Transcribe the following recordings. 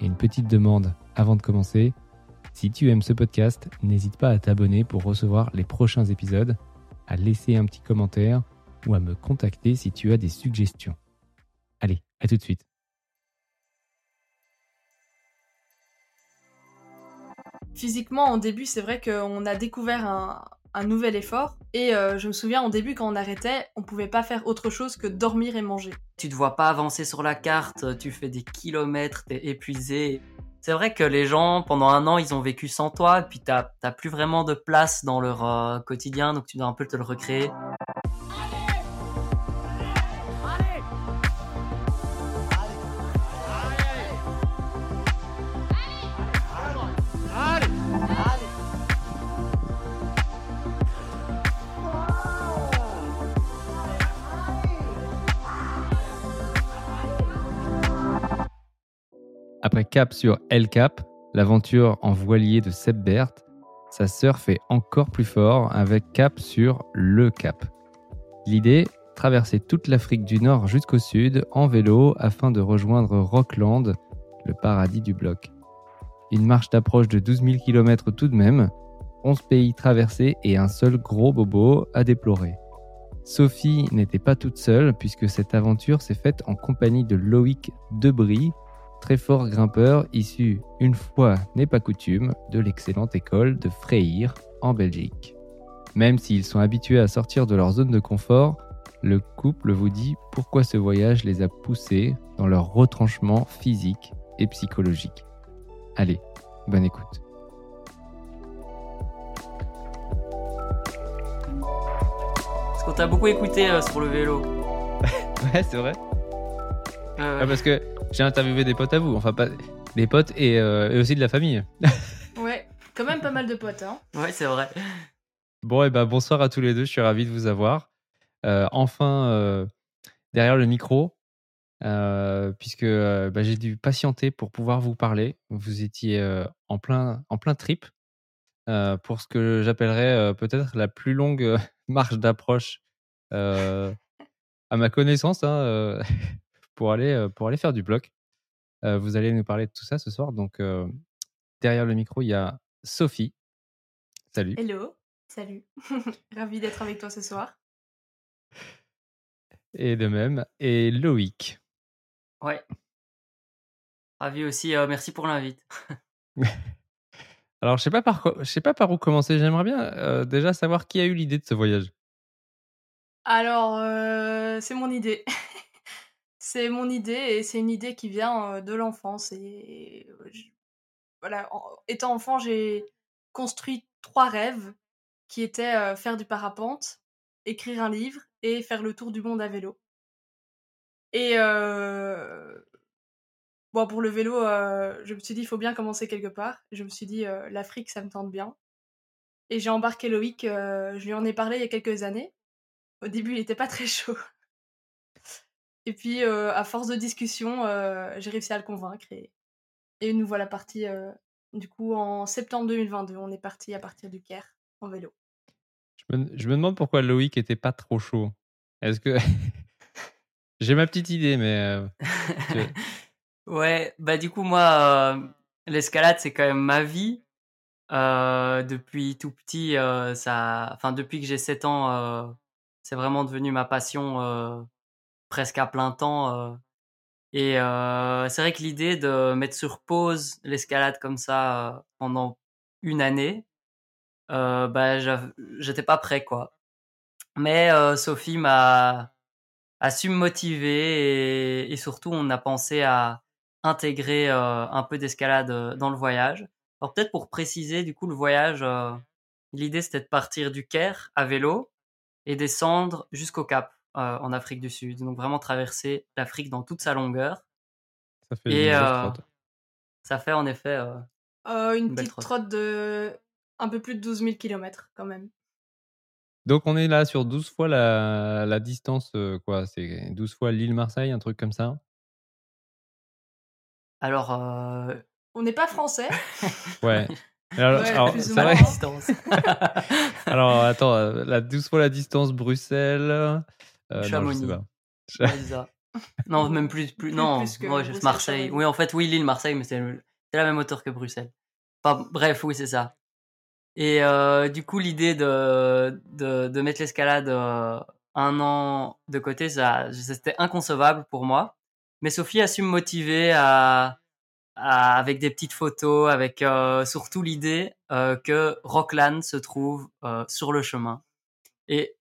Et une petite demande avant de commencer. Si tu aimes ce podcast, n'hésite pas à t'abonner pour recevoir les prochains épisodes, à laisser un petit commentaire ou à me contacter si tu as des suggestions. Allez, à tout de suite. Physiquement, au début, c'est vrai qu'on a découvert un, un nouvel effort. Et euh, je me souviens, au début, quand on arrêtait, on pouvait pas faire autre chose que dormir et manger. Tu te vois pas avancer sur la carte, tu fais des kilomètres, t'es épuisé. C'est vrai que les gens, pendant un an, ils ont vécu sans toi, et puis t'as plus vraiment de place dans leur euh, quotidien, donc tu dois un peu te le recréer. Après cap sur El Cap, l'aventure en voilier de Seb Bert, sa sœur fait encore plus fort avec cap sur Le Cap. L'idée, traverser toute l'Afrique du Nord jusqu'au sud en vélo afin de rejoindre Rockland, le paradis du bloc. Une marche d'approche de 12 000 km tout de même, 11 pays traversés et un seul gros bobo à déplorer. Sophie n'était pas toute seule puisque cette aventure s'est faite en compagnie de Loïc Debris, très fort grimpeur issu, une fois n'est pas coutume, de l'excellente école de Freyr en Belgique. Même s'ils sont habitués à sortir de leur zone de confort, le couple vous dit pourquoi ce voyage les a poussés dans leur retranchement physique et psychologique. Allez, bonne écoute. Parce qu'on t'a beaucoup écouté euh, sur le vélo. ouais, c'est vrai. Ah, parce que j'ai interviewé des potes à vous, enfin pas des potes et, euh, aussi de la famille. ouais, quand même pas mal de potes, hein. Ouais, c'est vrai. Bon, et ben bonsoir à tous les deux, je suis ravi de vous avoir. Euh, enfin, euh, derrière le micro, puisque bah, j'ai dû patienter pour pouvoir vous parler. Vous étiez en, plein, en plein trip pour ce que j'appellerais peut-être la plus longue marche d'approche à ma connaissance. Hein, pour aller, euh, pour aller faire du bloc. Euh, vous allez nous parler de tout ça ce soir. Donc, euh, derrière le micro, il y a Sophie. Salut. Hello, salut. Ravi d'être avec toi ce soir. Et de même. Et Loïc. Ouais. Ravi aussi. merci pour l'invite. Alors, je sais pas par je sais pas par où commencer. J'aimerais bien déjà savoir qui a eu l'idée de ce voyage. Alors, c'est mon idée. C'est mon idée et c'est une idée qui vient de l'enfance. Et voilà, étant enfant, j'ai construit trois rêves qui étaient faire du parapente, écrire un livre et faire le tour du monde à vélo. Et pour le vélo, je me suis dit, il faut bien commencer quelque part. Je me suis dit, l'Afrique, ça me tente bien. Et j'ai embarqué Loïc, je lui en ai parlé il y a quelques années. Au début, il n'était pas très chaud. Et puis, euh, à force de discussion, euh, j'ai réussi à le convaincre. Et, nous voilà partis, euh, du coup, en septembre 2022. On est parti à partir du Caire en vélo. Je me, je me demande pourquoi Loïc était pas trop chaud. Est-ce que. j'ai ma petite idée, mais. ouais, bah, du coup, moi, l'escalade, c'est quand même ma vie. depuis tout petit, ça, enfin depuis que j'ai 7 ans, c'est vraiment devenu ma passion presque à plein temps. Euh. et euh, c'est vrai que l'idée de mettre sur pause l'escalade comme ça euh, pendant une année, bah, j'étais pas prêt quoi. Mais Sophie m'a a su me motiver et, surtout on a pensé à intégrer un peu d'escalade dans le voyage. Alors peut-être pour préciser, du coup le voyage, l'idée c'était de partir du Caire à vélo et descendre jusqu'au Cap. Euh, en Afrique du Sud. Donc vraiment traverser l'Afrique dans toute sa longueur. Ça fait, et, euh, ça fait en effet. euh, Euh, une belle petite trotte. trotte de un peu plus de 12 000 km quand même. Donc on est là sur 12 fois la, la distance, quoi. C'est 12 fois l'île-Marseille, un truc comme ça? Alors, euh, On n'est pas français. Ouais. Alors, Ouais, alors, plus ou c'est moins. vrai. distance. Alors attends, la 12 fois la distance Bruxelles. Euh, non, je sais Chamonix. pas. Ça. Non, même plus, non, plus que ouais, Bruxelles, Marseille. Chamonix. Oui, en fait, oui, l'île Marseille, mais c'est la même hauteur que Bruxelles. Enfin, bref, oui, c'est ça. Et euh, du coup, l'idée de, de, de mettre l'escalade euh, un an de côté, ça, c'était inconcevable pour moi. Mais Sophie a su me motiver à, à- avec des petites photos, avec euh, surtout l'idée euh, que Rockland se trouve euh, sur le chemin. Et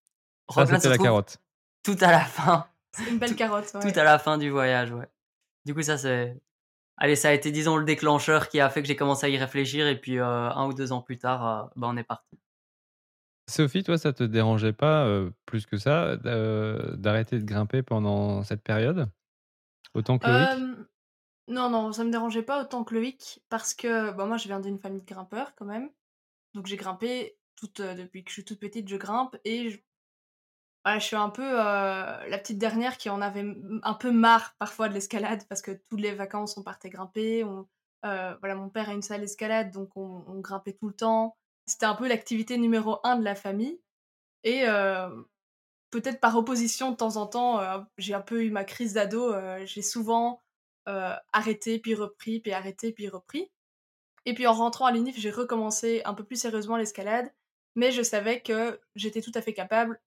Ça, Rockland se la trouve carotte. Tout à la fin C'est une belle carotte. ouais. tout à la fin du voyage, ouais. Du coup, ça c'est. Allez, ça a été, disons, le déclencheur qui a fait que j'ai commencé à y réfléchir et puis euh, un ou deux ans plus tard, euh, bah, on est parti. Sophie, toi, ça te dérangeait pas euh, plus que ça euh, d'arrêter de grimper pendant cette période? Autant que Loïc? Euh, non, non, ça me dérangeait pas autant que Loïc parce que bon, moi je viens d'une famille de grimpeurs quand même. Donc j'ai grimpé toute, euh, depuis que je suis toute petite, je grimpe et je, ouais, je suis un peu euh, la petite dernière qui en avait un peu marre parfois de l'escalade parce que toutes les vacances on partait grimper. On, euh, voilà, mon père a une salle d'escalade donc on, on grimpait tout le temps. C'était un peu l'activité numéro un de la famille et euh, peut-être par opposition de temps en temps, j'ai un peu eu ma crise d'ado. j'ai souvent arrêté, puis repris, puis arrêté, puis repris. Et puis en rentrant à l'UNIF, j'ai recommencé un peu plus sérieusement l'escalade, mais je savais que j'étais tout à fait capable,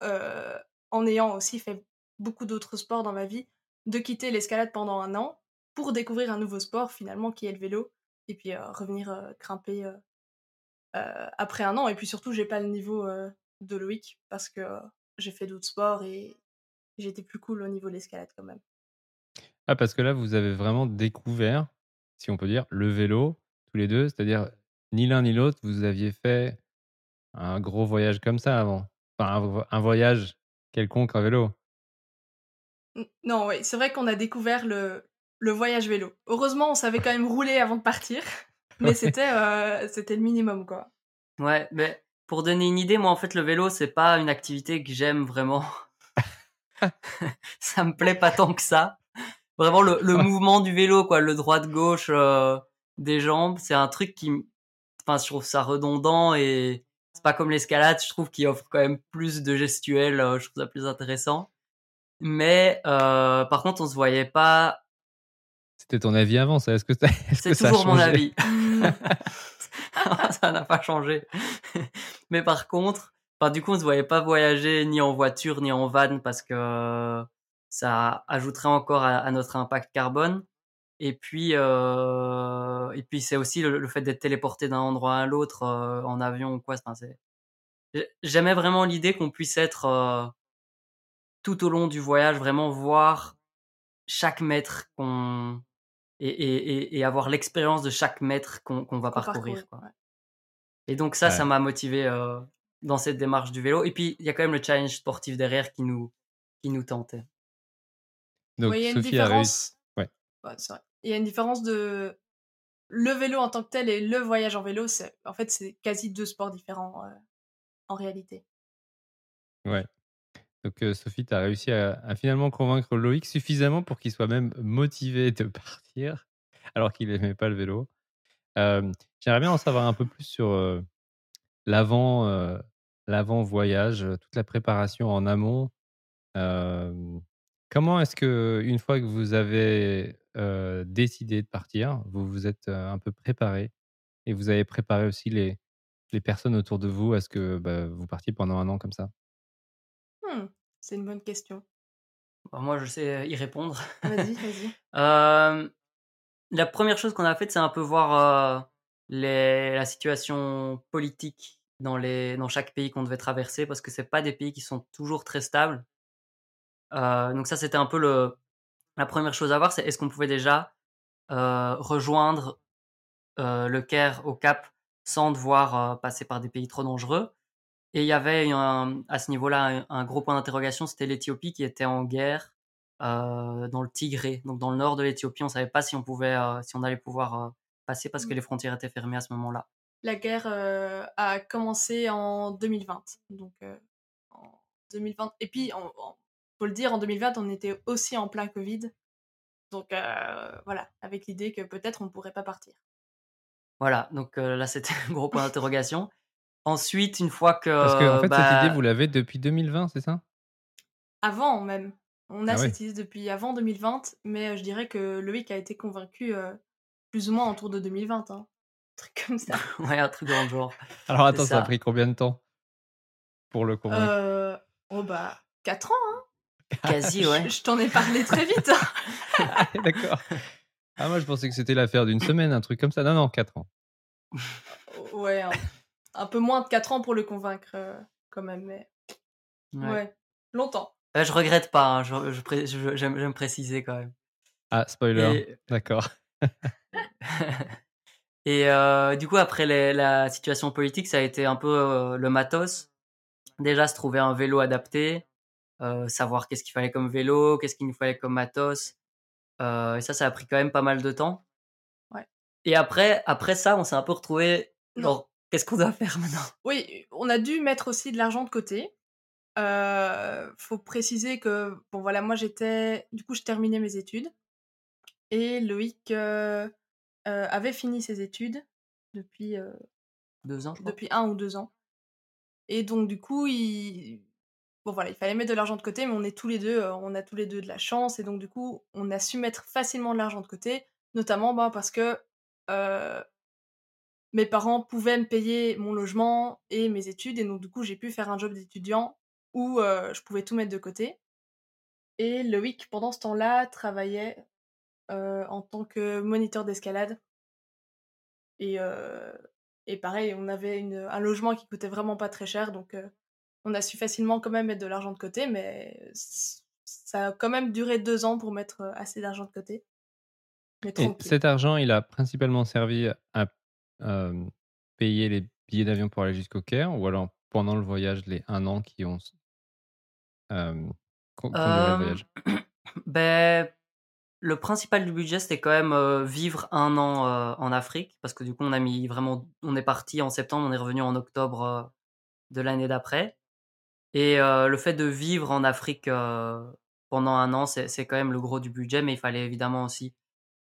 en ayant aussi fait beaucoup d'autres sports dans ma vie, de quitter l'escalade pendant un an pour découvrir un nouveau sport finalement qui est le vélo, et puis revenir grimper après un an. Et puis surtout, j'ai pas le niveau de Loïc parce que j'ai fait d'autres sports et j'étais plus cool au niveau de l'escalade quand même. Ah, parce que là, vous avez vraiment découvert, si on peut dire, le vélo, tous les deux. C'est-à-dire, ni l'un ni l'autre, vous aviez fait un gros voyage comme ça avant? Enfin, un, vo- un voyage quelconque en vélo. Non, oui, c'est vrai qu'on a découvert le, le voyage vélo. Heureusement, on savait quand même rouler avant de partir, mais Ouais. c'était euh, c'était le minimum, quoi. Ouais, mais pour donner une idée, moi en fait, le vélo, c'est pas une activité que j'aime vraiment. ça me plaît pas tant que ça. Vraiment, le, le mouvement du vélo, quoi, le droite-gauche euh, des jambes, c'est un truc qui. Enfin, je trouve ça redondant et c'est pas comme l'escalade, je trouve qu'il offre quand même plus de gestuels, euh, je trouve ça plus intéressant. Mais euh, par contre, on se voyait pas. C'était ton avis avant, ça Est-ce que, ça- C'est toujours mon avis. ça n'a pas changé. Mais par contre, enfin, du coup, on se voyait pas voyager ni en voiture ni en van parce que ça ajouterait encore à, à notre impact carbone. Et puis, euh, et puis c'est aussi le, le fait d'être téléporté d'un endroit à l'autre euh, en avion ou quoi. Enfin, c'est... J'aimais vraiment l'idée qu'on puisse être euh, tout au long du voyage, vraiment voir chaque mètre qu'on et, et, et, et avoir l'expérience de chaque mètre qu'on qu'on va parcourir. Quoi. Et donc ça, Ouais. ça m'a motivé euh, dans cette démarche du vélo. Et puis il y a quand même le challenge sportif derrière qui nous qui nous tentait. Donc, Ouais, il y a une Sophie a réussi. Ouais. Ouais, c'est vrai. Il y a une différence de le vélo en tant que tel et le voyage en vélo. En fait c'est quasi deux sports différents euh, en réalité. Ouais. Donc, euh, Sophie, tu as réussi à, finalement convaincre Loïc suffisamment pour qu'il soit même motivé de partir, alors qu'il n'aimait pas le vélo. J'aimerais bien en savoir un peu plus sur euh, l'avant l'avant voyage, toute la préparation en amont. Comment est-ce que une fois que vous avez euh, décidé de partir, vous vous êtes euh, un peu préparé et vous avez préparé aussi les, les personnes autour de vous à ce que bah, vous partiez pendant un an comme ça? Hmm, c'est une bonne question. Bon, moi, je sais y répondre. Vas-y, vas-y. Euh, la première chose qu'on a faite, c'est un peu voir euh, les, la situation politique dans, les, dans chaque pays qu'on devait traverser, parce que c'est pas des pays qui sont toujours très stables. Euh, donc ça, c'était un peu le, la première chose à voir, c'est est-ce qu'on pouvait déjà euh, rejoindre euh, le Caire au Cap sans devoir euh, passer par des pays trop dangereux? Et il y avait un- à ce niveau-là un, un gros point d'interrogation, c'était l'Éthiopie qui était en guerre dans le Tigré, donc dans le nord de l'Éthiopie. On savait pas si on pouvait, si on allait pouvoir passer parce que Mmh. les frontières étaient fermées à ce moment-là. La guerre a commencé en 2020. Donc en 2020. Et puis, on, faut le dire, en 2020, on était aussi en plein Covid. Donc voilà, avec l'idée que peut-être on ne pourrait pas partir. Voilà, donc là c'était un gros point d'interrogation. Ensuite, une fois que. Parce que en fait, cette bah idée, vous l'avez depuis 2020, c'est ça? Avant même. On a Ah cette idée depuis avant 2020, mais je dirais que Loïc a été convaincu plus ou moins autour de 2020. Hein. Un truc comme ça. ouais, un truc dans le genre. Alors attends, ça a ça. pris combien de temps pour le convaincre? Euh, oh bah, 4 ans, hein. Quasi, ouais. Je, t'en ai parlé très vite. hein. Ah, D'accord. Ah, moi, je pensais que c'était l'affaire d'une semaine, un truc comme ça. Non, non, 4 ans. ouais, un, un peu moins de 4 ans pour le convaincre, euh, quand même, mais Ouais. ouais, longtemps. Ouais, je regrette pas, hein, je, je je- j'aime, j'aime préciser quand même. Ah, spoiler. Et, D'accord. et euh, du coup, après les- la situation politique, ça a été un peu euh, le matos. Déjà, se trouver un vélo adapté, euh, savoir qu'est-ce qu'il fallait comme vélo, qu'est-ce qu'il nous fallait comme matos. Euh, et ça, ça a pris quand même pas mal de temps. Ouais. Et après, après ça, on s'est un peu retrouvé genre, qu'est-ce qu'on doit faire maintenant? Oui, on a dû mettre aussi de l'argent de côté. Euh, faut préciser que, bon voilà, moi j'étais, du coup, je terminais mes études. Et Loïc euh, euh, avait fini ses études depuis, euh, Deux ans, je crois. depuis un ou deux ans. Et donc, du coup, il... Bon, voilà, il fallait mettre de l'argent de côté, mais on est tous les deux, euh, on a tous les deux de la chance. Et donc, du coup, on a su mettre facilement de l'argent de côté, notamment bah, parce que euh, mes parents pouvaient me payer mon logement et mes études. Et donc, du coup, j'ai pu faire un job d'étudiant où euh, je pouvais tout mettre de côté. Et Loïc, pendant ce temps-là, travaillait en tant que moniteur d'escalade. Et, pareil, on avait un logement qui coûtait vraiment pas très cher, donc on a su facilement quand même mettre de l'argent de côté, mais ça a quand même duré deux ans pour mettre euh, assez d'argent de côté. Mais Et cet argent, il a principalement servi à euh, payer les billets d'avion pour aller jusqu'au Caire ou alors pendant le voyage, les un an qui ont euh, le Euh, voyage? ben, le principal du budget, c'était quand même euh, vivre un an euh, en Afrique, parce que du coup, on a mis vraiment, on est parti en septembre, on est revenu en octobre euh, de l'année d'après. Et euh, le fait de vivre en Afrique euh, pendant un an, c'est quand même le gros du budget, mais il fallait évidemment aussi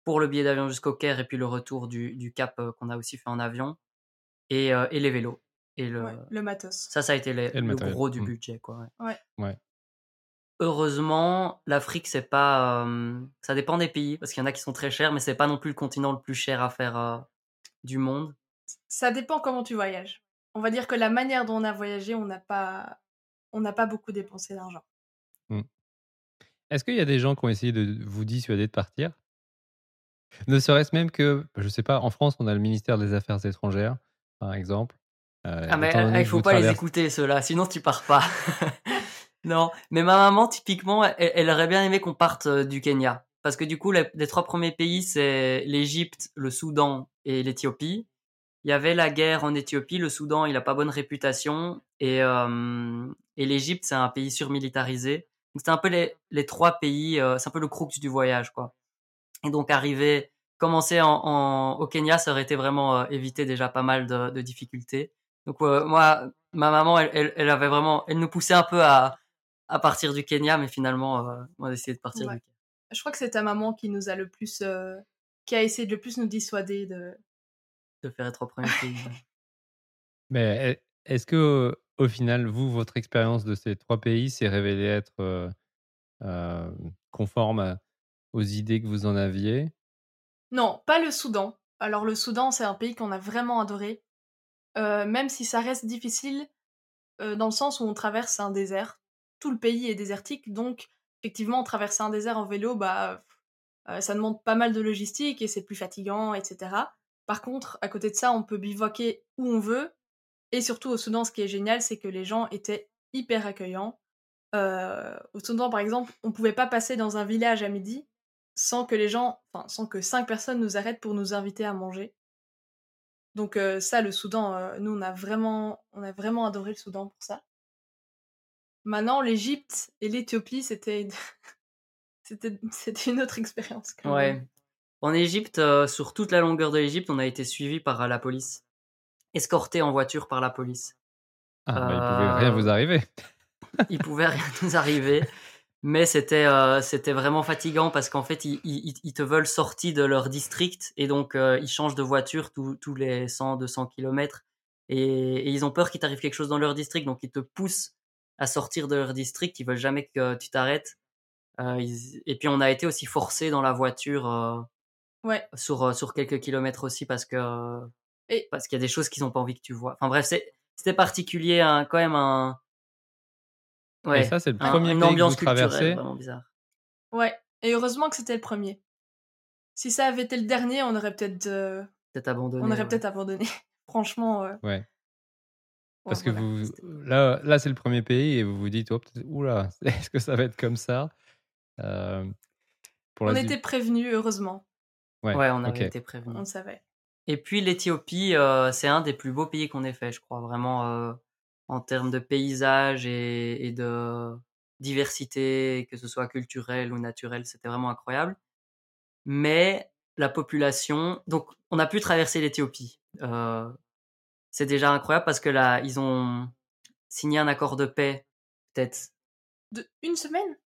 pour le billet d'avion jusqu'au Caire et puis le retour du, du Cap euh, qu'on a aussi fait en avion et, euh, et les vélos. Et le, Ouais, le matos. ça, ça a été les- le gros du Mm. budget, quoi. ouais. Ouais. Ouais. Heureusement, l'Afrique, c'est pas. euh, ça dépend des pays, parce qu'il y en a qui sont très chers, mais c'est pas non plus le continent le plus cher à faire euh, du monde. Ça dépend comment tu voyages. On va dire que la manière dont on a voyagé, on n'a pas, on n'a pas beaucoup dépensé d'argent. Est-ce qu'il y a des gens qui ont essayé de vous dissuader de partir? Ne serait-ce même que, je sais pas, en France, on a le ministère des Affaires étrangères, par exemple. Euh, Ah, mais euh, il que faut pas les écouter, ceux-là, sinon tu pars pas. non, mais ma maman, typiquement, elle, elle aurait bien aimé qu'on parte du Kenya. Parce que du coup, les, les trois premiers pays, c'est l'Égypte, le Soudan et l'Éthiopie. Il y avait la guerre en Éthiopie, le Soudan, il a pas bonne réputation. Et, euh, et l'Égypte, c'est un pays surmilitarisé. Donc c'est un peu les, les trois pays, euh, c'est un peu le crux du voyage, quoi. Et donc arriver, commencer en, en- au Kenya, ça aurait été vraiment euh, éviter déjà pas mal de, de difficultés. Donc euh, moi, ma maman, elle, elle, elle avait vraiment, elle nous poussait un peu à, à partir du Kenya, mais finalement, euh, on a décidé de partir Ouais. du Kenya. Je crois que c'est ta maman qui nous a le plus, euh, qui a essayé de le plus nous dissuader de. de faire les trois premiers pays. Mais est- est-ce que, au final, vous, votre expérience de ces trois pays s'est révélée être euh, euh, conforme aux idées que vous en aviez? Non, pas le Soudan. Alors le Soudan, c'est un pays qu'on a vraiment adoré, Euh, même si ça reste difficile dans le sens où on traverse un désert. Tout le pays est désertique, donc effectivement, traverser un désert en vélo, bah, ça demande pas mal de logistique et c'est plus fatigant, etc. Par contre, à côté de ça, on peut bivouaquer où on veut. Et surtout au Soudan, ce qui est génial, c'est que les gens étaient hyper accueillants. Euh, au Soudan, par exemple, on pouvait pas passer dans un village à midi sans que les gens, enfin, sans que cinq personnes nous arrêtent pour nous inviter à manger. Donc euh, ça, le Soudan, euh, nous, on a vraiment, on a vraiment adoré le Soudan pour ça. Maintenant, l'Égypte et l'Éthiopie, c'était, C'était une autre expérience Ouais. En Égypte, sur toute la longueur de l'Égypte, on a été suivi par la police, escorté en voiture par la police. Ah, bah, il pouvait rien Euh, vous arriver. Il pouvait rien nous arriver, mais c'était euh, c'était vraiment fatigant parce qu'en fait, ils, ils, ils te veulent sortis de leur district et donc euh, ils changent de voiture tous tous les 100, 200 kilomètres et, et ils ont peur qu'il t'arrive quelque chose dans leur district, donc ils te poussent à sortir de leur district. Ils veulent jamais que tu t'arrêtes. Euh, ils- Et puis on a été aussi forcés dans la voiture euh, Ouais. sur sur quelques kilomètres aussi parce que Et- parce qu'il y a des choses qu'ils n'ont pas envie que tu vois. Enfin bref, c'est c'était particulier, hein, quand même un Et ça, c'est le un- premier une pays que ambiance vous traversez. culturelle vraiment bizarre. Ouais. Et heureusement que c'était le premier. Si ça avait été le dernier, on aurait peut-être euh, Peut-être abandonné. on aurait ouais. peut-être abandonné. Franchement. euh, Ouais. ouais, Parce que voilà. vous, là, là c'est le premier pays et vous vous dites, oh, peut-être- oula, est-ce que ça va être comme ça? Euh, pour On la était prévenus, heureusement. Ouais, Ouais, on avait été prévenus. On le savait. Et puis l'Éthiopie, euh, c'est un des plus beaux pays qu'on ait fait, je crois, vraiment euh, en termes de paysage et, et de diversité, que ce soit culturelle ou naturelle, c'était vraiment incroyable. Mais la population, donc on a pu traverser l'Éthiopie. Euh, c'est déjà incroyable parce que là, ils ont signé un accord de paix, peut-être De... Une semaine?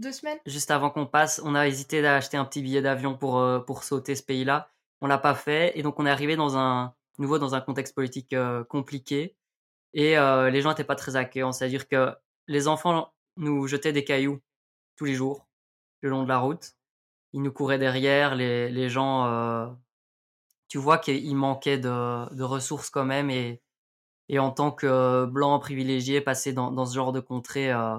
Deux semaines? juste avant qu'on passe, on a hésité d'acheter un petit billet d'avion pour, pour sauter ce pays-là. On l'a pas fait. Et donc, on est arrivé dans un, nouveau dans un contexte politique euh, compliqué. Et euh, les gens n'étaient pas très accueillants. C'est-à-dire que les enfants nous jetaient des cailloux tous les jours, le long de la route. Ils nous couraient derrière. Les, les gens, euh, tu vois qu'il manquait de, de ressources quand même. Et, et en tant que blanc privilégié, passer dans, dans ce genre de contrée, euh,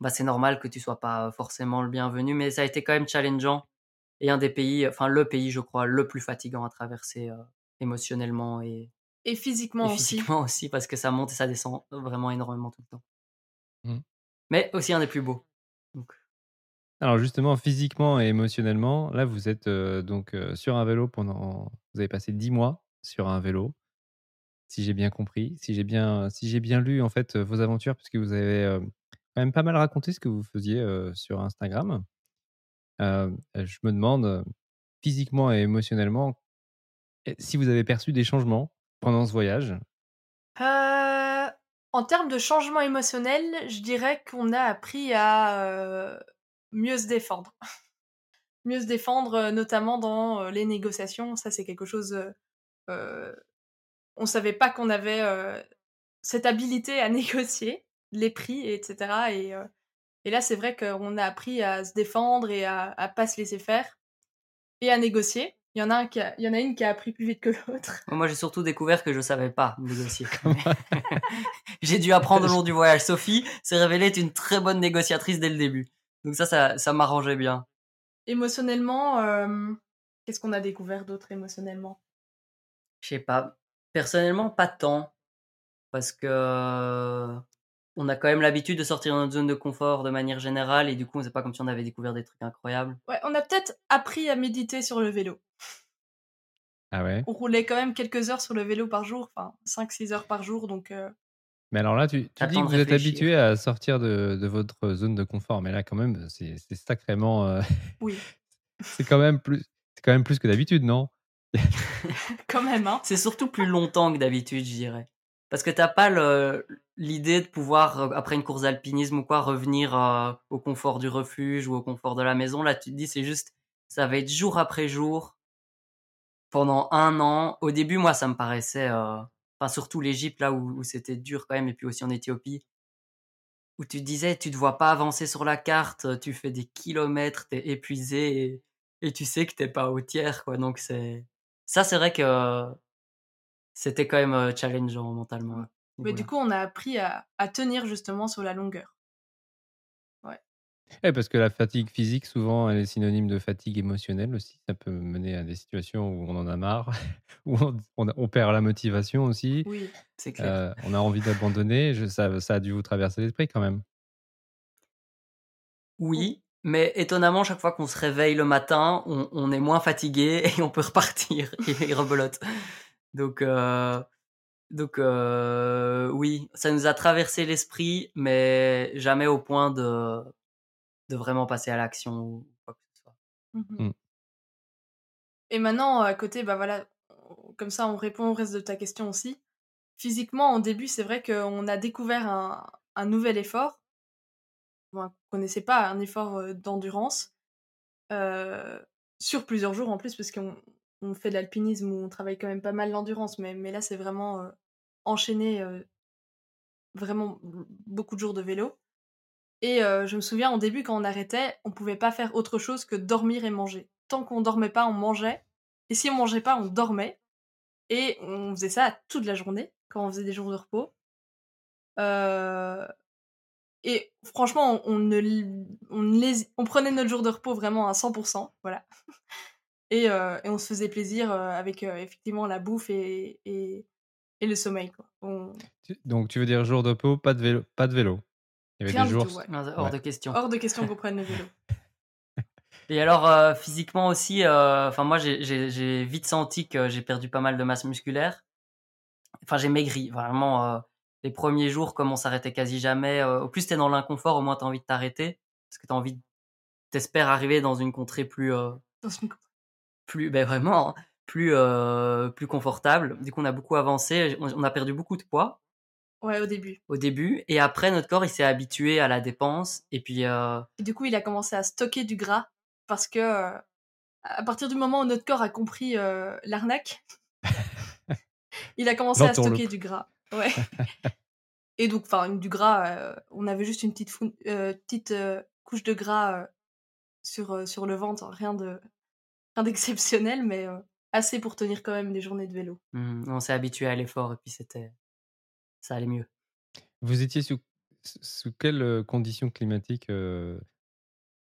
bah, c'est normal que tu sois pas forcément le bienvenu, mais ça a été quand même challengeant et un des pays, enfin le pays, je crois, le plus fatigant à traverser euh, émotionnellement et, Et physiquement et aussi. physiquement aussi. parce que ça monte et ça descend vraiment énormément tout le temps. Mhm. Mais aussi un des plus beaux. Donc, Alors justement, physiquement et émotionnellement, là, vous êtes euh, donc euh, sur un vélo pendant... Vous avez passé 10 mois sur un vélo, si j'ai bien compris, si j'ai bien, si j'ai bien lu en fait vos aventures, puisque vous avez quand même pas mal raconté ce que vous faisiez sur Instagram. Euh, je me demande, euh, physiquement et émotionnellement, eh, si vous avez perçu des changements pendant ce voyage? Euh, en termes de changement émotionnel, je dirais qu'on a appris à euh, mieux se défendre. mieux se défendre, euh, notamment dans euh, les négociations. Ça, c'est quelque chose. euh, euh, on savait pas qu'on avait euh, cette habilité à négocier les prix, etc. Et, euh, et là, c'est vrai qu'on a appris à se défendre et à, à pas se laisser faire et à négocier. Il y en a un qui a- il y en a une qui a appris plus vite que l'autre. moi, j'ai surtout découvert que je savais pas négocier. j'ai dû apprendre au long du voyage. Sophie s'est révélée être une très bonne négociatrice dès le début. Donc ça, ça, ça m'arrangeait bien. Émotionnellement, euh, qu'est-ce qu'on a découvert d'autre émotionnellement? Je sais pas. Personnellement, pas tant. Parce que euh, on a quand même l'habitude de sortir de notre zone de confort de manière générale et du coup, c'est pas comme si on avait découvert des trucs incroyables. Ouais, on a peut-être appris à méditer sur le vélo. Ah ouais? On roulait quand même quelques heures sur le vélo par jour, enfin 5-6 heures par jour, donc euh, Mais alors là, tu, tu dis que vous êtes habitué à sortir de, de votre zone de confort, mais là, quand même, c'est c'est sacrément. euh, oui, c'est quand même plus. C'est quand même plus que d'habitude, non? Quand même, hein. C'est surtout plus longtemps que d'habitude, je dirais. Parce que t'as pas l'idée de pouvoir, euh, après une course d'alpinisme ou quoi, revenir euh, au confort du refuge ou au confort de la maison. Là, tu te dis, c'est juste, ça va être jour après jour, pendant un an. Au début, moi, ça me paraissait, euh, enfin, surtout l'Égypte, là où, où c'était dur quand même, et puis aussi en Éthiopie, où tu te disais, tu te vois pas avancer sur la carte, tu fais des kilomètres, t'es épuisé, et, et tu sais que t'es pas au tiers, quoi. Donc, c'est, ça, c'est vrai que c'était quand même euh, challengeant mentalement. Mais du coup, on a appris à, à tenir justement sur la longueur. Eh, Parce que la fatigue physique, souvent, elle est synonyme de fatigue émotionnelle aussi. Ça peut mener à des situations où on en a marre, où on, on a- on perd la motivation aussi. Oui, c'est clair. Euh, on a envie d'abandonner. Je- Ça, ça a dû vous traverser l'esprit quand même. Oui, mais étonnamment, chaque fois qu'on se réveille le matin, on, on est moins fatigué et on peut repartir et rebelote. Donc, euh, donc euh, oui, ça nous a traversé l'esprit, mais jamais au point de de vraiment passer à l'action ou quoi que ce soit. Mmh Mmh. Et maintenant, à côté, bah voilà, comme ça, on répond au reste de ta question aussi. Physiquement, en début, c'est vrai qu'on a découvert un, un nouvel effort. Bon, on connaissait pas un effort d'endurance euh, sur plusieurs jours en plus, parce qu'on on fait de l'alpinisme où on travaille quand même pas mal l'endurance, mais, là, c'est vraiment enchaîné vraiment beaucoup de jours de vélo. Et je me souviens, au début, quand on arrêtait, on pouvait pas faire autre chose que dormir et manger. Tant qu'on dormait pas, on mangeait. Et si on mangeait pas, on dormait. Et on faisait ça toute la journée, quand on faisait des jours de repos. Et franchement, on, on prenait notre jour de repos vraiment à 100%, voilà. Et, euh, et on se faisait plaisir euh, avec euh, effectivement la bouffe et, et, et le sommeil, quoi. On... Donc, tu veux dire jour de repos, pas de vélo, pas de vélo? Il y avait Rien des jours. tout, ouais. Non, Hors Ouais. de question. Hors de question qu'on prenne le vélo. Et alors, euh, physiquement aussi, euh, enfin moi, j'ai- vite senti que j'ai perdu pas mal de masse musculaire. Enfin, j'ai maigri, vraiment. euh, les premiers jours, comme on s'arrêtait quasi jamais, euh, au plus t'es dans l'inconfort, au moins t'as envie de t'arrêter, parce que t'as envie, de- t'espères arriver dans une contrée plus, euh, Dans une... plus, ben vraiment, hein, plus, euh, plus confortable. Du coup, on a beaucoup avancé, on, on a perdu beaucoup de poids Ouais, au début. au début, et après notre corps, il s'est habitué à la dépense, et puis. euh, Et du coup, il a commencé à stocker du gras parce que euh, à partir du moment où notre corps a compris euh, l'arnaque, il a commencé à stocker du gras. Ouais. Et donc, enfin, du gras, on avait juste une petite, fou- petite couche de gras sur, sur le ventre, rien de rien d'exceptionnel, mais euh, assez pour tenir quand même des journées de vélo. hmm, on s'est habitué à l'effort, et puis c'était. Ça allait mieux. Vous étiez sous, sous quelles conditions climatiques euh,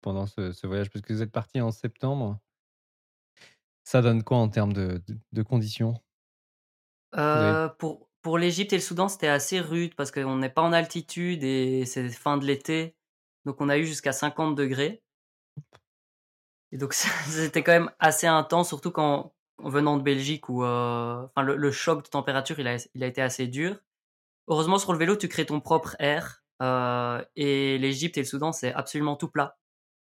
pendant ce, ce voyage? Parce que vous êtes parti en septembre. Ça donne quoi en termes de, de- de conditions? Avez- pour pour l'Égypte et le Soudan, c'était assez rude parce qu'on n'est pas en altitude et c'est fin de l'été. Donc on a eu jusqu'à 50 degrés. Donc c'était quand même assez intense, surtout quand en venant de Belgique où euh, le, choc de température il a, il a été assez dur. Heureusement sur le vélo tu crées ton propre air euh, et l'Égypte et le Soudan c'est absolument tout plat.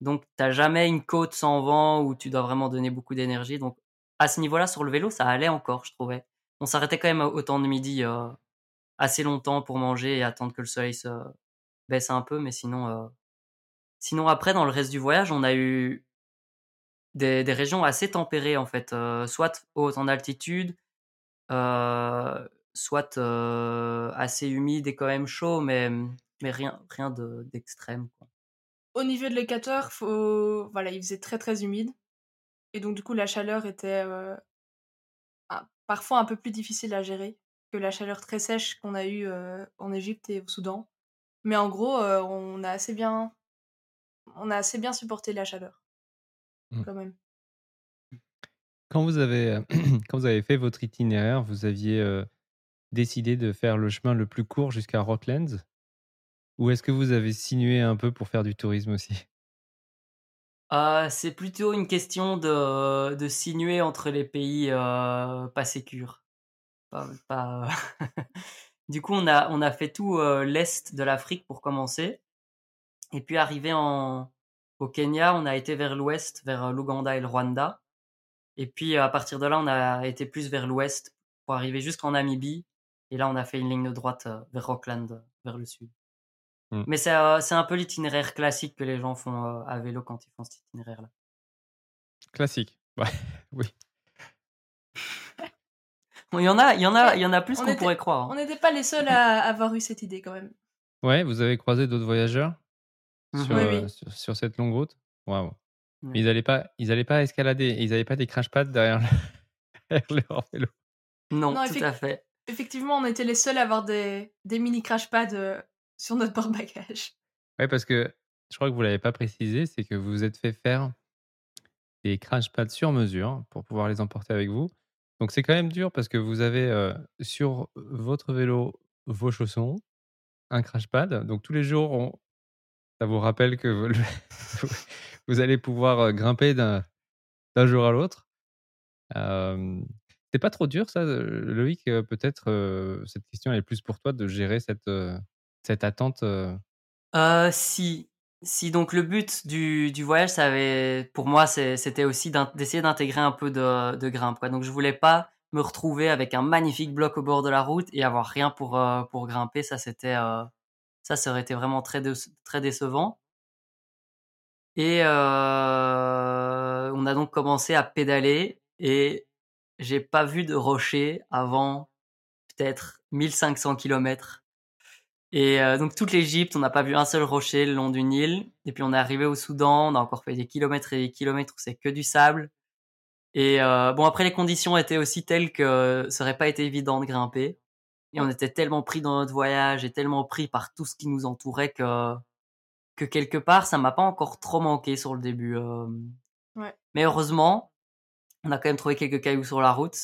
Donc t'as jamais une côte sans vent où tu dois vraiment donner beaucoup d'énergie. Donc à ce niveau-là sur le vélo ça allait encore je trouvais. On s'arrêtait quand même au temps de midi euh, assez longtemps pour manger et attendre que le soleil se baisse un peu, mais sinon, sinon après dans le reste du voyage, on a eu des, régions assez tempérées en fait, euh, soit hautes en altitude, euh, soit euh, assez humides et quand même chaud, mais rien rien de- d'extrême. Au niveau de l'équateur, voilà, il faisait très très humide. Et donc, du coup, la chaleur était un- parfois un peu plus difficile à gérer que la chaleur très sèche qu'on a eue en Égypte et au Soudan. Mais en gros, on a assez bien, on a assez bien supporté la chaleur, Mm. quand même. Quand vous avez, quand vous avez fait votre itinéraire, vous aviez euh, décidé de faire le chemin le plus court jusqu'à Rocklands? Ou est-ce que vous avez sinué un peu pour faire du tourisme aussi? Euh, c'est plutôt une question de, de sinuer entre les pays euh, pas sécures. Pas, pas- du coup, on a, on a fait tout euh, l'est de l'Afrique pour commencer. Et puis, arrivé en, au Kenya, on a été vers l'ouest, vers euh, l'Ouganda et le Rwanda. Et puis, à partir de là, on a été plus vers l'ouest pour arriver jusqu'en Namibie. Et là, on a fait une ligne de droite euh, vers Rockland, euh, vers le sud. Mm. Mais c'est euh, c'est un peu l'itinéraire classique que les gens font euh, à vélo quand ils font cet itinéraire-là. Classique. Ouais, oui. Bon, il y en a, il y en a, il y en a plus on qu'on était- pourrait croire. On hein. n'était pas les seuls à avoir eu cette idée, quand même. Ouais, vous avez croisé d'autres voyageurs? Sur, Oui, euh, oui. sur, sur cette longue route? Waouh. Ouais. Mais ils n'allaient pas, ils allaient pas escalader, ils n'avaient pas des crash pads derrière, le- derrière leur vélo. Non, Non, tout à fait. Effectivement, on était les seuls à avoir des, des mini crash pads euh, sur notre porte-bagages. Ouais, parce que je crois que vous l'avez pas précisé, c'est que vous vous êtes fait faire des crash pads sur mesure pour pouvoir les emporter avec vous. Donc c'est quand même dur parce que vous avez euh, sur votre vélo vos chaussons, un crash pad. Donc tous les jours, on- ça vous rappelle que vous, allez pouvoir euh, grimper d'un jour à l'autre. Euh, c'est pas trop dur ça, euh, Loïc euh, Peut-être euh, cette question est plus pour toi de gérer cette, cette attente. si, si donc le but du, voyage, ça avait, pour moi, c'était aussi d'essayer d'intégrer un peu de, grimpe. Quoi. Donc je voulais pas me retrouver avec un magnifique bloc au bord de la route et avoir rien pour, pour grimper. Ça, c'était, ça, ça aurait été vraiment très, décevant. Et on a donc commencé à pédaler et j'ai pas vu de rocher avant peut-être 1500 km. Et donc toute l'Égypte, on n'a pas vu un seul rocher le long du Nil. Et puis on est arrivé au Soudan, on a encore fait des kilomètres et des kilomètres où c'est que du sable. Et bon après les conditions étaient aussi telles que ça aurait pas été évident de grimper. Et on était tellement pris dans notre voyage et tellement pris par tout ce qui nous entourait que que quelque part ça m'a pas encore trop manqué sur le début. Euh. Ouais. Mais heureusement, on a quand même trouvé quelques cailloux sur la route.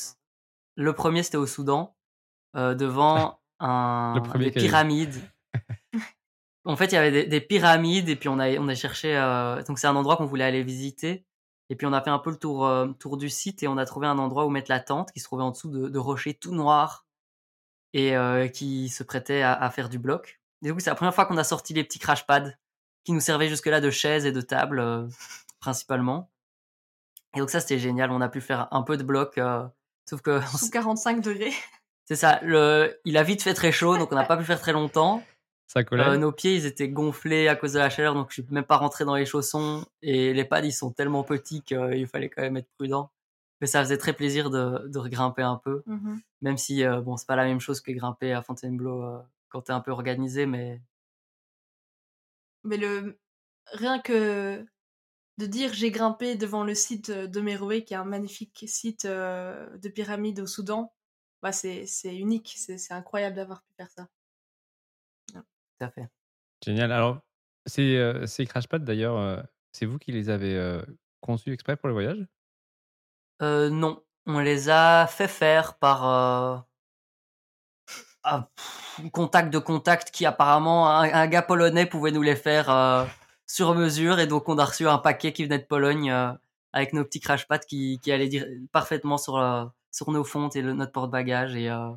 Le premier c'était au Soudan, euh, devant un des pyramides. en fait, il y avait des, pyramides et puis on a on a cherché. Euh, donc c'est un endroit qu'on voulait aller visiter. Et puis on a fait un peu le tour euh, tour du site et on a trouvé un endroit où mettre la tente qui se trouvait en dessous de, de rochers tout noirs et euh, qui se prêtait à, à, faire du bloc. Et du coup, c'est la première fois qu'on a sorti les petits crash pads qui nous servaient jusque-là de chaises et de tables principalement. Et donc ça, c'était génial. On a pu faire un peu de bloc, sauf que sous 45 degrés. C'est ça. Le, il a vite fait très chaud, donc on n'a pas pu faire très longtemps. Ça euh, nos pieds, ils étaient gonflés à cause de la chaleur, donc je suis même pas rentré dans les chaussons. Et les pads, ils sont tellement petits qu'il fallait quand même être prudent. Mais ça faisait très plaisir de, de regrimper un peu, mmh même si euh, bon, c'est pas la même chose que grimper à Fontainebleau euh, quand t'es un peu organisé, mais. Mais le rien que de dire j'ai grimpé devant le site de Meroé, qui est un magnifique site de pyramide au Soudan, bah, c'est unique, c'est incroyable d'avoir pu faire ça. Tout à fait. Génial. Alors, ces, euh, ces crashpads, d'ailleurs, euh, c'est vous qui les avez euh, conçus exprès pour le voyage euh, Non, on les a fait faire par un contact de contact qui apparemment, un, gars polonais pouvait nous les faire sur mesure et donc on a reçu un paquet qui venait de Pologne avec nos petits crashpads qui, qui allaient dire parfaitement sur sur nos fontes et le, notre porte-bagages. et euh,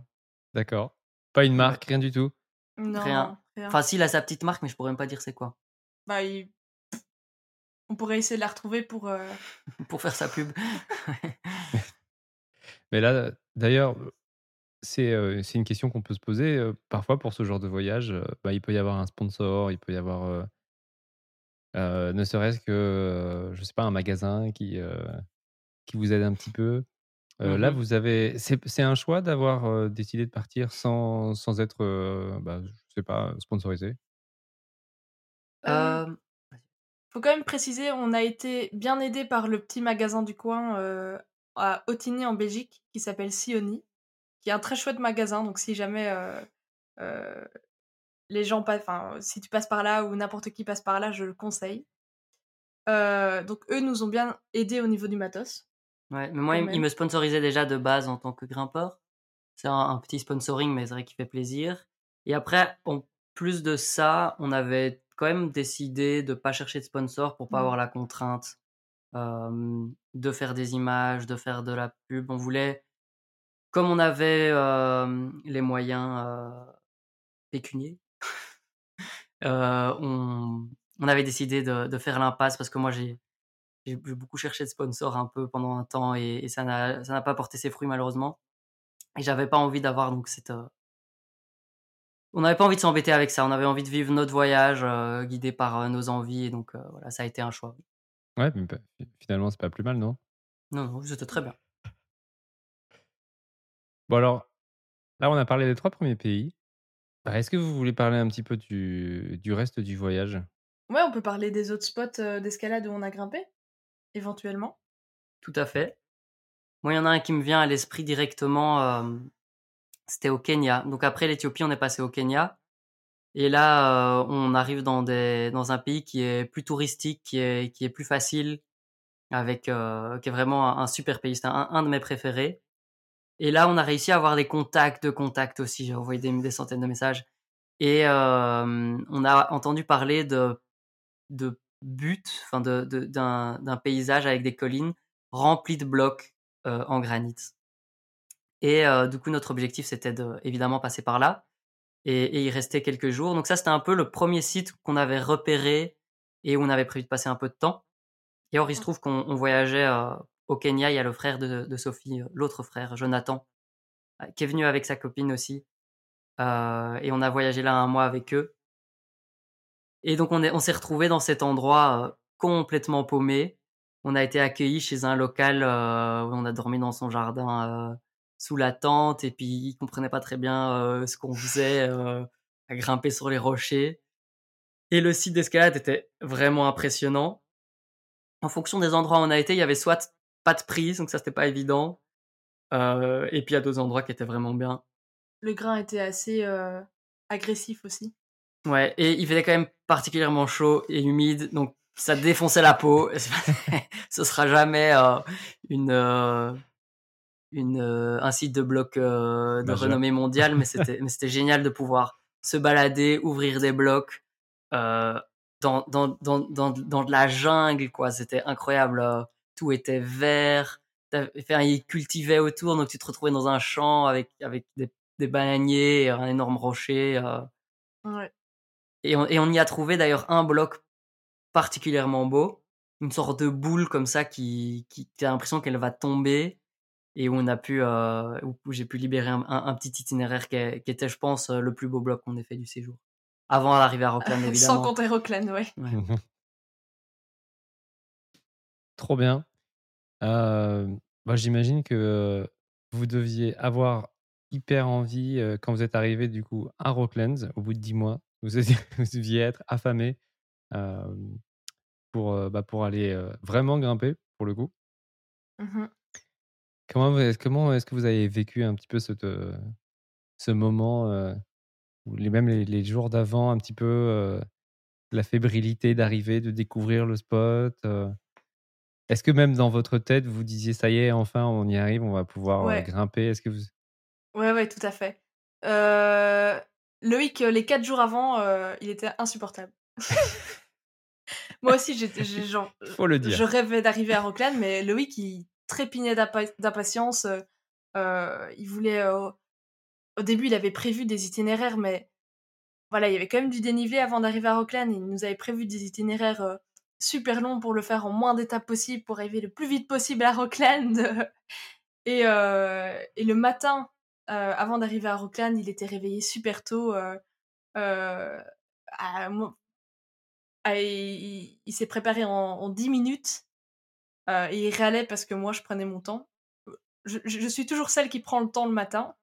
D'accord. Pas une marque, rien du tout? Non. Rien. Enfin, si, il a sa petite marque, mais je pourrais même pas dire c'est quoi. Bah, on pourrait essayer de la retrouver pour. Euh, pour faire sa pub. mais là, d'ailleurs, c'est euh, une question qu'on peut se poser. parfois, pour ce genre de voyage, bah, il peut y avoir un sponsor, il peut y avoir. ne serait-ce que, je sais pas, un magasin qui, qui vous aide un petit peu. Mmh là, vous avez. C'est un choix d'avoir décidé de partir sans, sans être, bah, je sais pas, sponsorisé? Faut quand même préciser, on a été bien aidé par le petit magasin du coin à Otigny en Belgique qui s'appelle Sioni, qui est un très chouette magasin. Donc si jamais les gens passent, enfin si tu passes par là ou n'importe qui passe par là, je le conseille. donc eux nous ont bien aidés au niveau du matos. Ouais, mais moi, il, me sponsorisait déjà de base en tant que grimpeur. C'est un, petit sponsoring, mais c'est vrai qu'il fait plaisir. Et après, en plus de ça, on avait quand même décidé de pas chercher de sponsor pour pas mmh. avoir la contrainte de faire des images, de faire de la pub. On voulait, comme on avait les moyens euh, pécuniers, on, on, avait décidé de, de faire l'impasse parce que moi j'ai j'ai beaucoup cherché de sponsors un peu pendant un temps et, et ça n'a pas porté ses fruits malheureusement. Et j'avais pas envie d'avoir donc cette. Euh, on n'avait pas envie de s'embêter avec ça. On avait envie de vivre notre voyage euh, guidé par euh, nos envies et donc voilà, ça a été un choix. Ouais, mais finalement c'est pas plus mal, non? Non, non, c'était très bien. Bon alors, là on a parlé des trois premiers pays. Bah, est-ce que vous voulez parler un petit peu du, du reste du voyage? Ouais, on peut parler des autres spots d'escalade où on a grimpé éventuellement Tout à fait. Moi, il y en a un qui me vient à l'esprit directement. C'était au Kenya. Donc après l'Éthiopie, on est passé au Kenya. Et là, on arrive dans, un pays qui est plus touristique, qui est, plus facile, avec qui est vraiment un, super pays. C'est un, de mes préférés. Et là, on a réussi à avoir des contacts de contacts aussi. J'ai envoyé des, centaines de messages. Et on a entendu parler de, de but, enfin d'un paysage avec des collines remplies de blocs euh, en granit. Et euh, du coup, notre objectif, c'était de évidemment passer par là et, et y rester quelques jours. Donc ça, c'était un peu le premier site qu'on avait repéré et où on avait prévu de passer un peu de temps. Et or, il se trouve qu'on voyageait au Kenya. Il y a le frère de, Sophie, l'autre frère, Jonathan, qui est venu avec sa copine aussi. et on a voyagé là un mois avec eux. Et donc, on s'est on retrouvés dans cet endroit complètement paumé. On a été accueillis chez un local où on a dormi dans son jardin sous la tente et puis il comprenait pas très bien ce qu'on faisait à grimper sur les rochers. Et le site d'escalade était vraiment impressionnant. En fonction des endroits où on a été, il y avait soit pas de prise, donc ça c'était pas évident. et puis il y a d'autres endroits qui étaient vraiment bien. Le grain était assez agressif aussi. Ouais, et il faisait quand même particulièrement chaud et humide, donc ça défonçait la peau. Ce sera jamais une une, euh, un site de blocs euh, de renommée mondiale, mais c'était, mais c'était génial de pouvoir se balader, ouvrir des blocs euh, dans, dans, dans, dans, dans de la jungle, quoi. C'était incroyable. Tout était vert. Enfin, ils cultivaient autour, donc tu te retrouvais dans un champ avec, avec des, des bananiers, un énorme rocher. Ouais. Et, on, et on y a trouvé d'ailleurs un bloc particulièrement beau, une sorte de boule comme ça qui, qui, qui a l'impression qu'elle va tomber et où on a pu, euh, où j'ai pu libérer un, petit itinéraire qui, était, je pense, euh, le plus beau bloc qu'on ait fait du séjour. Avant d'arriver à Rockland, évidemment. Sans compter Rockland, oui. Mhm. Trop bien. Euh, bah, J'imagine que vous deviez avoir hyper envie quand vous êtes arrivé du coup à Rocklands au bout de dix mois. Vous, deviez être affamé pour, bah, pour aller vraiment grimper pour le coup. Mmh Comment, est-ce, comment est-ce que vous avez vécu un petit peu ce, ce moment, euh, les, même les, jours d'avant, un petit peu euh, la fébrilité d'arriver, de découvrir le spot euh? Est-ce que même dans votre tête, vous disiez ça y est, enfin, on y arrive, on va pouvoir grimper? Est-ce que vous... Ouais, ouais, tout à fait. Loïc, les quatre jours avant, il était insupportable. Moi aussi, j'étais genre. Faut le dire. Je rêvais d'arriver à Rockland, mais Loïc, il trépignait d'impatience. Euh, euh, il voulait. Euh, au début, il avait prévu des itinéraires, mais voilà, il y avait quand même du dénivelé avant d'arriver à Rockland. Il nous avait prévu des itinéraires super longs pour le faire en moins d'étapes possible, pour arriver le plus vite possible à Rockland. et, le matin, avant d'arriver à Rockland, il était réveillé super tôt. À, il, s'est préparé en, en 10 minutes euh, et il râlait parce que moi, je prenais mon temps. Je, je, suis toujours celle qui prend le temps le matin.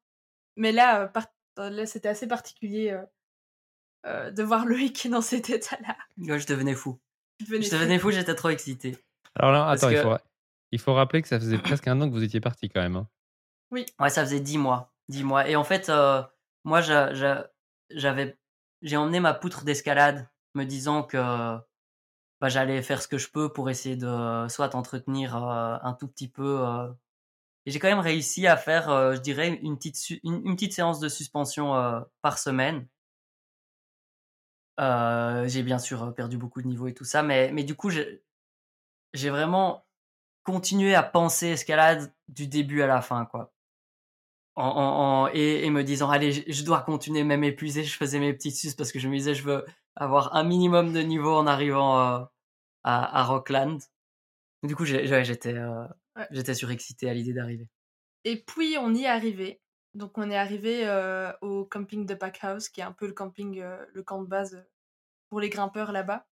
Mais là, euh, là c'était assez particulier euh, de voir Loïc dans cet état-là. Moi, je devenais fou. je devenais fou, j'étais trop excité. Alors là, attends, il, faut, il, faut, rappeler que ça faisait presque un an que vous étiez parti quand même. Hein. Oui. Ouais, ça faisait dix mois. Dix mois. Et en fait, moi, j'avais, j'ai emmené ma poutre d'escalade, me disant que bah, j'allais faire ce que je peux pour essayer de soit entretenir euh, un tout petit peu. Euh. Et j'ai quand même réussi à faire, euh, je dirais, une petite, une, petite séance de suspension par semaine. j'ai bien sûr perdu beaucoup de niveau et tout ça, mais, mais du coup, j'ai vraiment continué à penser escalade du début à la fin, quoi. En, en, et, me disant, allez, je, dois continuer, même épuisé, je faisais mes petites sus parce que je me disais, je veux, avoir un minimum de niveau en arrivant euh, à, à, Rockland. Du coup, j'étais euh, j'étais surexcité à l'idée d'arriver. Et puis, on y est arrivé. Donc, on est arrivé euh, au camping de Packhouse, qui est un peu le camping, le camp de base pour les grimpeurs là-bas.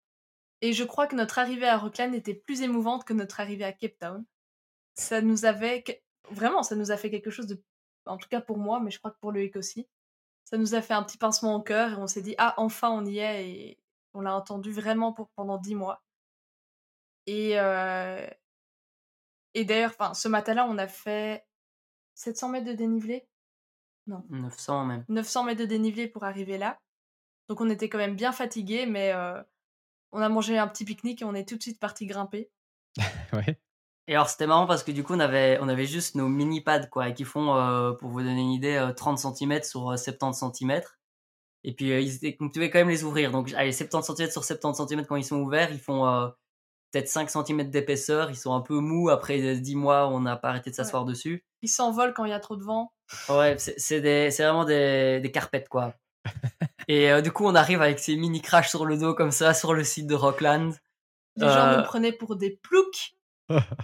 Et je crois que notre arrivée à Rockland était plus émouvante que notre arrivée à Cape Town. Ça nous avait. Vraiment, ça nous a fait quelque chose de. En tout cas pour moi, mais je crois que pour Loïc aussi ça nous a fait un petit pincement au cœur et on s'est dit ah enfin on y est et on l'a entendu vraiment pour pendant dix mois. Et euh, et d'ailleurs, enfin ce matin-là, on a fait 700 mètres de dénivelé. Non. 900 même. 900 mètres de dénivelé pour arriver là. Donc on était quand même bien fatigués, mais euh, on a mangé un petit pique-nique et on est tout de suite parti grimper. ouais. Et alors c'était marrant parce que du coup on avait on avait juste nos mini pads quoi qui font euh, pour vous donner une idée 30 euh, cm sur 70 euh, cm. Et puis ils étaient, on pouvait quand même les ouvrir. Donc allez 70 cm sur 70 cm quand ils sont ouverts, ils font peut-être 5 cm d'épaisseur, ils sont un peu mous après 10 mois, on n'a pas arrêté de s'asseoir dessus. Ils s'envolent quand il y a trop de vent. Ouais, c'est c'est vraiment des des carpettes quoi. Et euh, du coup, on arrive avec ces mini crashs sur le dos comme ça sur le site de Rockland. Les gens Euh. me prenaient pour des ploucs?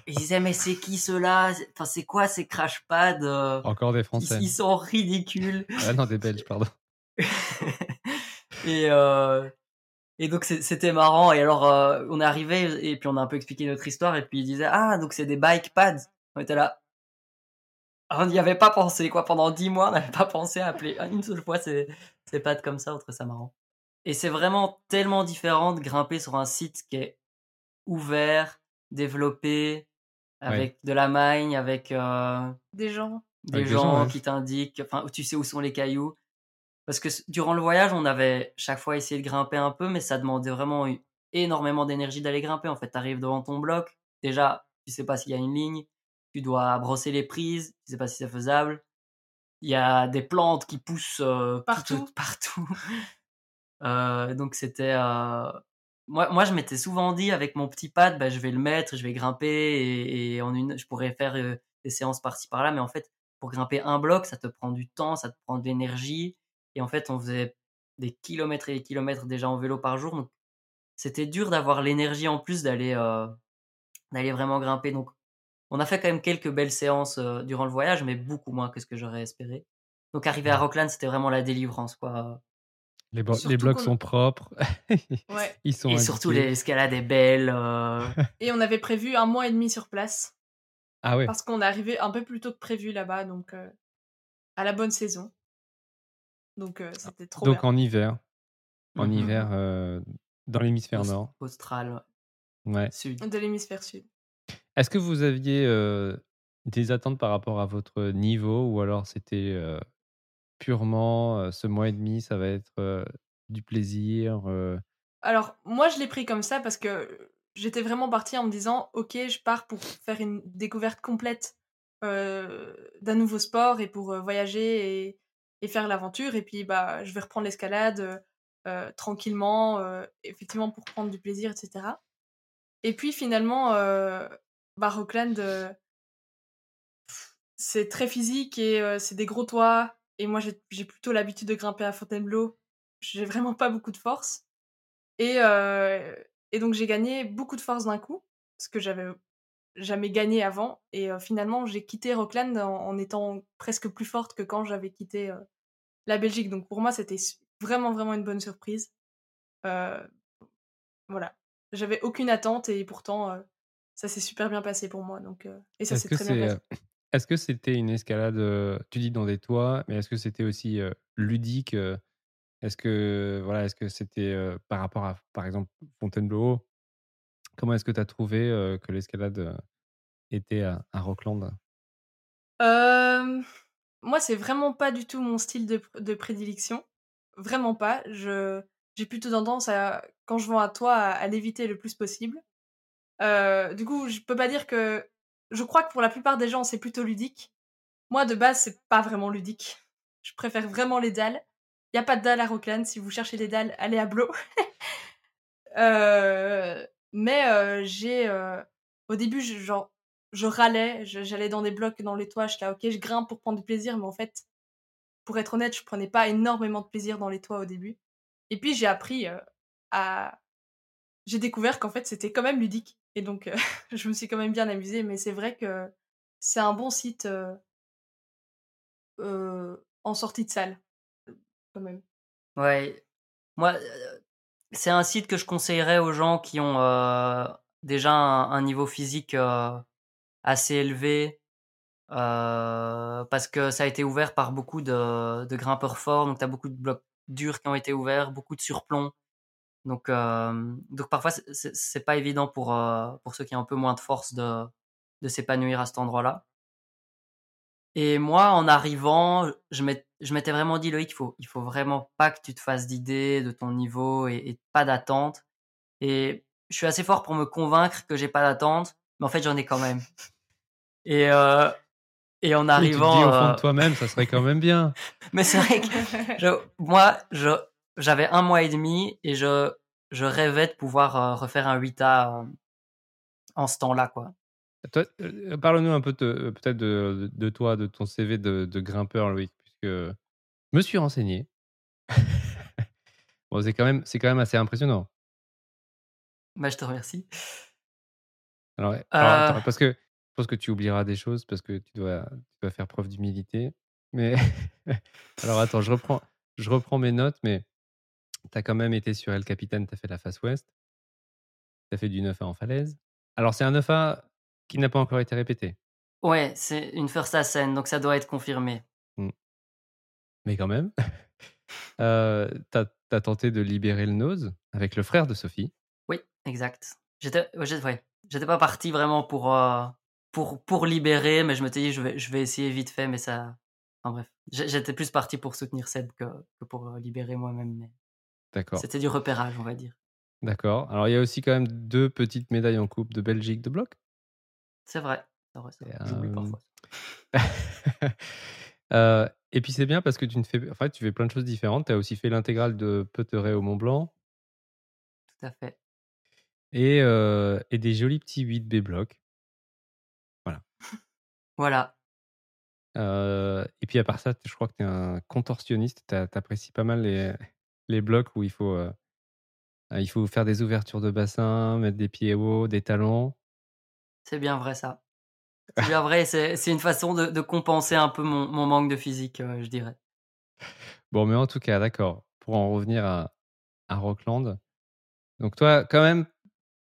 Ils disaient mais c'est qui ceux-là? Enfin c'est quoi ces crash pads euh, Encore des Français. ils sont ridicules. Ah non, des Belges, pardon. et euh, et donc c'était marrant. Et alors euh, on est arrivé et puis on a un peu expliqué notre histoire et puis ils disaient ah donc c'est des bike pads. On était là. On n'y avait pas pensé quoi. Pendant dix mois on n'avait pas pensé à appeler une seule fois ces ces pads comme ça. On trouvait ça marrant. Et c'est vraiment tellement différent de grimper sur un site qui est ouvert, développé, avec de la magne, avec euh, Des gens. des Avec des gens, ouais. qui t'indiquent, enfin, tu sais où sont les cailloux. Parce que durant le voyage, on avait chaque fois essayé de grimper un peu, mais ça demandait vraiment énormément d'énergie d'aller grimper. En fait, tu arrives devant ton bloc, déjà, tu sais pas s'il y a une ligne, tu dois brosser les prises, tu sais pas si c'est faisable. Il y a des plantes qui poussent euh, tout- Partout. partout. Euh, donc c'était moi, moi, je m'étais souvent dit avec mon petit pad, bah, je vais le mettre, je vais grimper et, et en une, je pourrais faire euh, des séances par-ci par-là. Mais en fait, pour grimper un bloc, ça te prend du temps, ça te prend de l'énergie. Et en fait, on faisait des kilomètres et des kilomètres déjà en vélo par jour. Donc, c'était dur d'avoir l'énergie en plus d'aller euh, d'aller vraiment grimper. Donc, on a fait quand même quelques belles séances euh, durant le voyage, mais beaucoup moins que ce que j'aurais espéré. Donc, arriver à Ouais. Rockland, c'était vraiment la délivrance, quoi. Les, bo- Surtout les blocs qu'on- sont propres. Ouais. Ils sont Et surtout, l'escalade est belle. euh, Et on avait prévu un mois et demi sur place. Ah ouais. Parce qu'on est arrivé un peu plus tôt que prévu là-bas, donc euh, à la bonne saison. Donc euh, c'était trop Donc bien. en hiver. En Mhm. hiver, euh, dans l'hémisphère Aust- nord. Austral, Ouais. sud. De l'hémisphère sud. Est-ce que vous aviez euh, des attentes par rapport à votre niveau ou alors c'était euh, purement ce mois et demi, ça va être du plaisir Alors, moi, je l'ai pris comme ça parce que j'étais vraiment partie en me disant, ok, je pars pour faire une découverte complète d'un nouveau sport et pour voyager et, faire l'aventure. Et puis, bah, je vais reprendre l'escalade tranquillement, effectivement, pour prendre du plaisir, etc. Et puis, finalement, bah, Rockland, c'est très physique et c'est des gros toits. Et moi, j'ai plutôt l'habitude de grimper à Fontainebleau. J'ai vraiment pas beaucoup de force. Et, euh, et donc j'ai gagné beaucoup de force d'un coup, ce que j'avais jamais gagné avant. Et euh, finalement, j'ai quitté Rockland en, en étant presque plus forte que quand j'avais quitté euh, la Belgique. Donc pour moi, c'était vraiment, vraiment une bonne surprise. Voilà. J'avais aucune attente et pourtant, ça s'est super bien passé pour moi. Donc, et ça s'est très bien passé. Est-ce que c'était une escalade tu dis dans des toits, mais est-ce que c'était aussi ludique Est-ce que voilà, est-ce que c'était par rapport à par exemple Fontainebleau? Comment est-ce que tu as trouvé que l'escalade était à, Rockland moi, c'est vraiment pas du tout mon style de, prédilection. Vraiment pas. J'ai plutôt tendance à, quand je vais à toi, à, à l'éviter le plus possible. Du coup, je peux pas dire que. Je crois que pour la plupart des gens, c'est plutôt ludique. Moi, de base, c'est pas vraiment ludique. Je préfère vraiment les dalles. Il a pas de dalles à Rockland. Si vous cherchez des dalles, allez à Blo. Euh, mais euh, j'ai. euh, au début, je, genre, je râlais, je- j'allais dans des blocs, dans les toits, j'étais là, ok, je grimpe pour prendre du plaisir, mais en fait, pour être honnête, je prenais pas énormément de plaisir dans les toits au début. Et puis j'ai appris à. J'ai découvert qu'en fait, c'était quand même ludique. Et donc, euh, je me suis quand même bien amusée, mais c'est vrai que c'est un bon site euh, euh, en sortie de salle, quand même. Ouais. Moi, c'est un site que je conseillerais aux gens qui ont déjà un, niveau physique assez élevé. parce que ça a été ouvert par beaucoup de, de grimpeurs forts, donc tu as beaucoup de blocs durs qui ont été ouverts, beaucoup de surplomb. Donc, euh, donc parfois, c'est- pas évident pour, euh, pour ceux qui ont un peu moins de force de, de s'épanouir à cet endroit-là. Et moi, en arrivant, je m'ét- je m'étais vraiment dit, Loïc, il faut, il faut vraiment pas que tu te fasses d'idées de ton niveau et, et pas d'attente. Et je suis assez fort pour me convaincre que j'ai pas d'attente, mais en fait, j'en ai quand même. Et, euh, et en Oui, tu te arrivant, dis au fond euh, de toi-même, ça serait quand même bien. mais c'est vrai que je- moi, je, j'avais un mois et demi et je, je rêvais de pouvoir euh, refaire un 8A euh, en ce temps-là, quoi. Euh, Parle-nous un peu euh, peut-être de, de toi, de ton CV de, de grimpeur, Loïc, puisque je me suis renseigné. Bon, c'est quand, même, quand même assez impressionnant. Bah, je te remercie. Alors, Euh, alors, attends, parce que je pense que tu oublieras des choses parce que tu dois, tu dois faire preuve d'humilité. Mais alors attends, je reprends, je reprends mes notes, mais tu as quand même été sur El Capitan, tu as fait la face ouest, tu as fait du 9A en falaise. Alors c'est un 9A qui n'a pas encore été répété. Ouais, c'est une first ascent, donc ça doit être confirmé. Hmm. Mais quand même, euh, tu as, tenté de libérer le nose avec le frère de Sophie. Oui, exact. J'étais ouais, pas parti vraiment pour, euh, pour, pour libérer, mais je me suis dit, je vais, je vais essayer vite fait, mais ça. Enfin bref, j'étais plus parti pour soutenir Seb que, que pour euh, libérer moi-même. Mais... D'accord. C'était du repérage, on va dire. D'accord. Alors, il y a aussi quand même deux petites médailles en coupe de Belgique de bloc? C'est vrai. J'oublie parfois. Euh, et puis c'est bien parce que tu, ne fais, en fait, tu fais plein de choses différentes. Tu as aussi fait l'intégrale de Peuteret au Mont Blanc. Tout à fait. Et, euh, et des jolis petits 8B blocs. Voilà. voilà. Euh, et puis à part ça, je crois que tu es un contorsionniste. Tu apprécies pas mal les, les blocs où il faut, il faut faire des ouvertures de bassin, mettre des pieds hauts, des talons. C'est bien vrai ça. C'est bien vrai, c'est une façon de, de, compenser un peu mon, mon manque de physique, je dirais. Bon, mais en tout cas, d'accord. Pour en revenir à, à Rockland. Donc toi, quand même,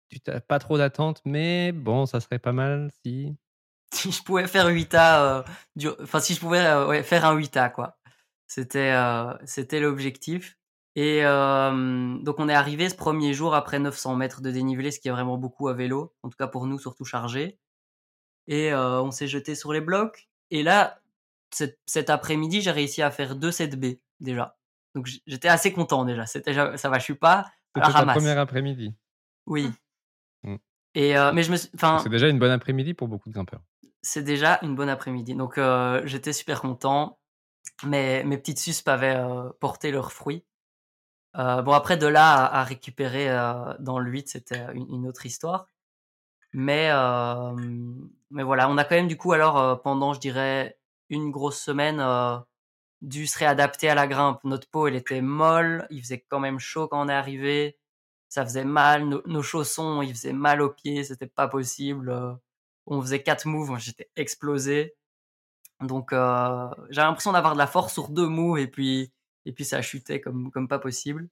tu n'as pas trop d'attentes, mais bon, ça serait pas mal si... Si je pouvais faire 8A, euh, enfin si je pouvais euh, ouais, faire un 8A, quoi. C'était euh, c'était l'objectif. Et donc on est arrivé ce premier jour après 900 mètres de dénivelé, ce qui est vraiment beaucoup à vélo, en tout cas pour nous, surtout chargé. Et on s'est jeté sur les blocs. Et là, cet, après-midi, j'ai réussi à faire 2 7B déjà. Donc j'étais assez content déjà. C'était ça va, je suis pas à la ramasse. premier après-midi. Oui. Mmh. Et mais je me, enfin. C'est déjà une bonne après-midi pour beaucoup de grimpeurs. C'est déjà une bonne après-midi. Donc j'étais super content. Mais mes petites suspes avaient porté leurs fruits. Euh, bon, après, de là à, récupérer euh, dans le 8, c'était une, autre histoire. Mais, euh, mais voilà, on a quand même, du coup, alors, pendant, je dirais, une grosse semaine, dû se réadapter à la grimpe. Notre peau, elle était molle, il faisait quand même chaud quand on est arrivé. Ça faisait mal, nos, chaussons, ils faisaient mal aux pieds, c'était pas possible. on faisait quatre moves, j'étais explosé. Donc, j'ai l'impression d'avoir de la force sur deux moves et puis et puis ça chutait comme, comme pas possible.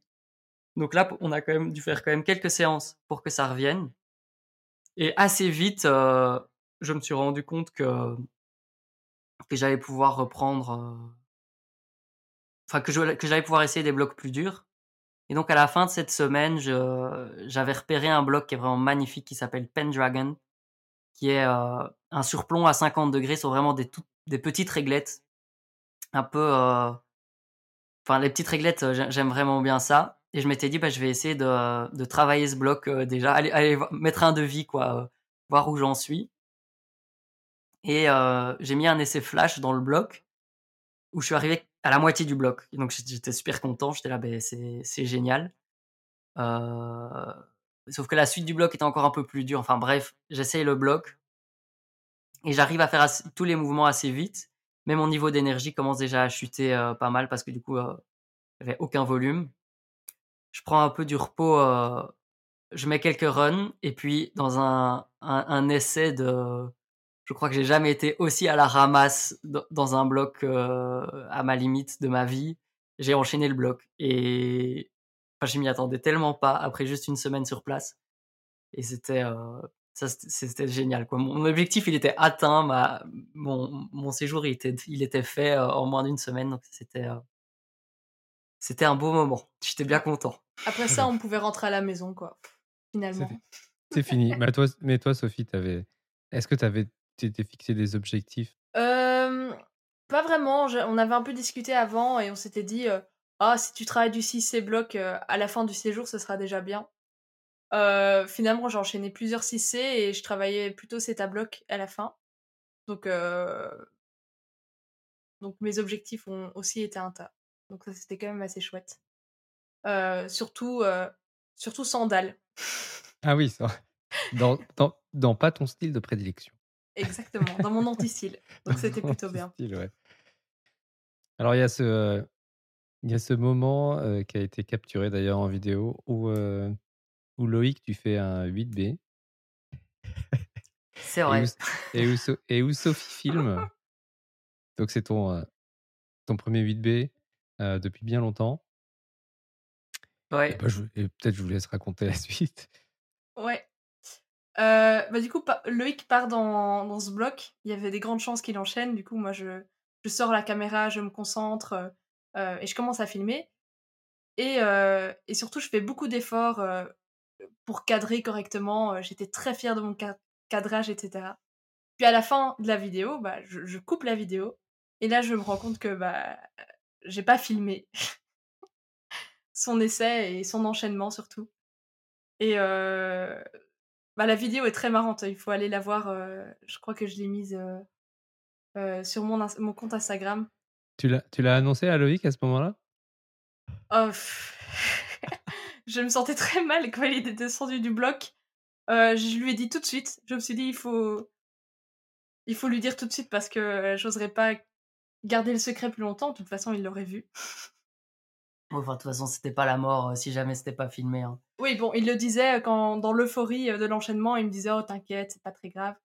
Donc là, on a quand même dû faire quand même quelques séances pour que ça revienne. Et assez vite, je me suis rendu compte que, que j'allais pouvoir reprendre, enfin que, que j'allais pouvoir essayer des blocs plus durs. Et donc à la fin de cette semaine, j'avais repéré un bloc qui est vraiment magnifique qui s'appelle Pendragon, qui est un surplomb à 50 degrés sur vraiment des, des petites réglettes, un peu Enfin, les petites réglettes, euh, j'aime vraiment bien ça. Et je m'étais dit, bah, je vais essayer de, travailler ce bloc euh, déjà, aller, mettre un devis, quoi, euh, voir où j'en suis. Et j'ai mis un essai flash dans le bloc où je suis arrivé à la moitié du bloc. Donc j'étais super content, j'étais là, bah, c'est génial. sauf que la suite du bloc était encore un peu plus dure. Enfin bref, j'essaye le bloc et j'arrive à faire tous les mouvements assez vite mais mon niveau d'énergie commence déjà à chuter euh, pas mal parce que du coup, euh, il n'y avait aucun volume. Je prends un peu du repos, euh, je mets quelques runs et puis dans un, un, essai de, je crois que j'ai jamais été aussi à la ramasse dans un bloc à ma limite de ma vie. J'ai enchaîné le bloc et enfin, je m'y attendais tellement pas après juste une semaine sur place et c'était ça, c'était génial. Quoi. Mon objectif, il était atteint. Ma, mon, mon séjour, il était, il était fait euh, en moins d'une semaine. Donc, c'était, euh, c'était un beau moment. J'étais bien content. Après ça, on pouvait rentrer à la maison, quoi. Finalement. C'est fini. mais, toi, mais toi, Sophie, avais... est-ce que tu avais t'étais fixé des objectifs? Euh, Pas vraiment. on avait un peu discuté avant et on s'était dit Ah, si tu travailles du 6C bloc à la fin du séjour, ce sera déjà bien. Euh, finalement, j'ai enchaîné plusieurs 6C et je travaillais plutôt cet à bloc à la fin. Donc, euh, donc mes objectifs ont aussi été un tas. Donc ça, c'était quand même assez chouette. Euh, surtout, surtout sandales. Ah oui, ça. Dans, dans, dans, pas ton style de prédilection. Exactement, dans mon anti-style. Donc c'était plutôt bien. Ouais. Alors il y a ce, Il y a ce moment euh, qui a été capturé d'ailleurs en vidéo où, euh, où Loïc, tu fais un 8B. C'est Et où, vrai. et où So- et où Sophie filme? Donc c'est ton, euh, ton premier 8B euh, depuis bien longtemps. Et, Ouais. bah, et peut-être je vous laisse raconter la suite. Ouais. Euh, bah, du coup, pa- Loïc part dans, dans ce bloc. Il y avait des grandes chances qu'il enchaîne. Du coup, moi, je, je sors la caméra, je me concentre euh, et je commence à filmer. Et, et surtout, je fais beaucoup d'efforts pour cadrer correctement. J'étais très fière de mon ca- cadrage, etc. Puis à la fin de la vidéo, bah, je, je coupe la vidéo. Et là, je me rends compte que bah, j'ai pas filmé son essai et son enchaînement surtout. Et euh, bah, la vidéo est très marrante, il faut aller la voir. euh, je crois que je l'ai mise euh, sur mon, mon compte Instagram. Tu l'as, annoncé à Loïc à ce moment-là? Oh. je me sentais très mal quand il était descendu du bloc. Euh, je lui ai dit tout de suite. Je me suis dit, il faut, il faut lui dire tout de suite parce que euh, j'oserais pas garder le secret plus longtemps. De toute façon, il l'aurait vu. Enfin, de toute façon, c'était pas la mort euh, si jamais c'était pas filmé. hein. Oui, bon, il le disait quand, dans l'euphorie de l'enchaînement, il me disait, oh, t'inquiète, c'est pas très grave.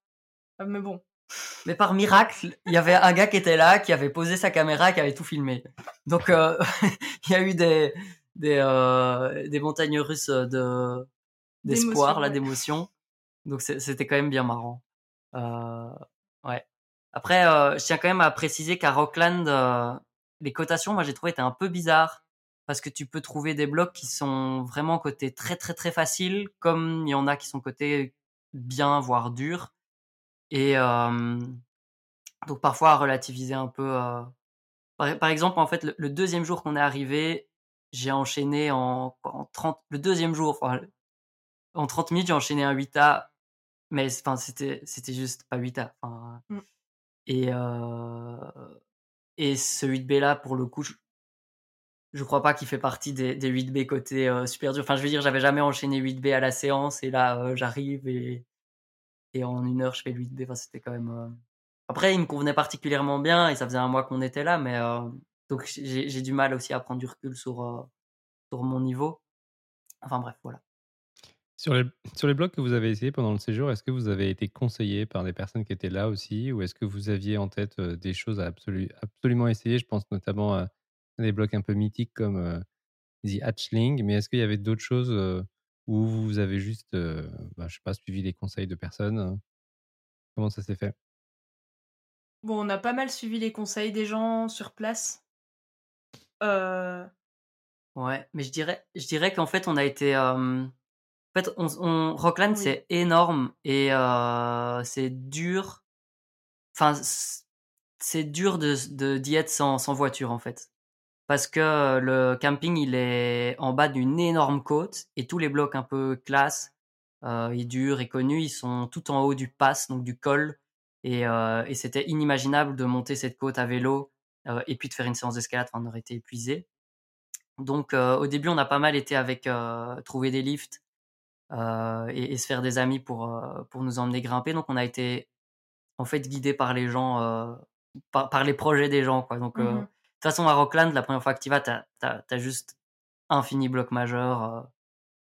Euh, mais bon, Mais par miracle, il y avait un gars qui était là, qui avait posé sa caméra, qui avait tout filmé. Donc, euh, il y a eu des des, euh, des montagnes russes de d'espoir, là, ouais. d'émotion. Donc, c'était quand même bien marrant. Euh, ouais. Après, euh, je tiens quand même à préciser qu'à Rockland, euh, les cotations, moi, j'ai trouvé étaient un peu bizarres parce que tu peux trouver des blocs qui sont vraiment cotés très très très faciles, comme il y en a qui sont cotés bien voire durs. Et euh, donc parfois à relativiser un peu. euh, Par, par exemple, en fait, le, le deuxième jour qu'on est arrivé, j'ai enchaîné en, en 30, le deuxième jour, enfin, en 30 minutes, j'ai enchaîné un 8A, mais enfin, c'était, c'était juste pas 8A. Enfin, Mm. et, euh, et ce 8B là, pour le coup, je, je crois pas qu'il fait partie des, des 8B côté euh, super dur. Enfin, je veux dire, j'avais jamais enchaîné 8B à la séance, et là, euh, j'arrive et, et en une heure, je fais le 8B. Enfin, c'était quand même. Après, il me convenait particulièrement bien, et ça faisait un mois qu'on était là, mais donc j'ai du mal aussi à prendre du recul sur, euh, sur mon niveau. Enfin bref, voilà. Sur les, sur les blocs que vous avez essayé pendant le séjour, est-ce que vous avez été conseillé par des personnes qui étaient là aussi ou est-ce que vous aviez en tête euh, des choses à absolu- absolument essayer? Je pense notamment à des blocs un peu mythiques comme euh, The Hatchling, mais est-ce qu'il y avait d'autres choses euh, où vous avez juste, euh, bah, je sais pas, suivi les conseils de personnes Comment ça s'est fait? Bon, on a pas mal suivi les conseils des gens sur place. Euh, Ouais, mais je dirais, je dirais qu'en fait, on a été. euh, En fait, on, on- Rockland, Oui. c'est énorme et euh, c'est dur. Enfin, c'est dur de d'y être sans, sans voiture, en fait. Parce que le camping, il est en bas d'une énorme côte et tous les blocs un peu classe euh, et durs et connus, ils sont tout en haut du pass, donc du col. Et, et c'était inimaginable de monter cette côte à vélo et puis de faire une séance d'escalade, on aurait été épuisé. Donc euh, au début, on a pas mal été avec euh, trouver des lifts euh, et, et se faire des amis pour, euh, pour nous emmener grimper. Donc on a été en fait guidé par les gens, euh, par, par les projets des gens. Quoi. Donc euh, mhm. de toute façon, à Rockland, la première fois que tu vas, t'as as, juste un fini bloc majeur. euh.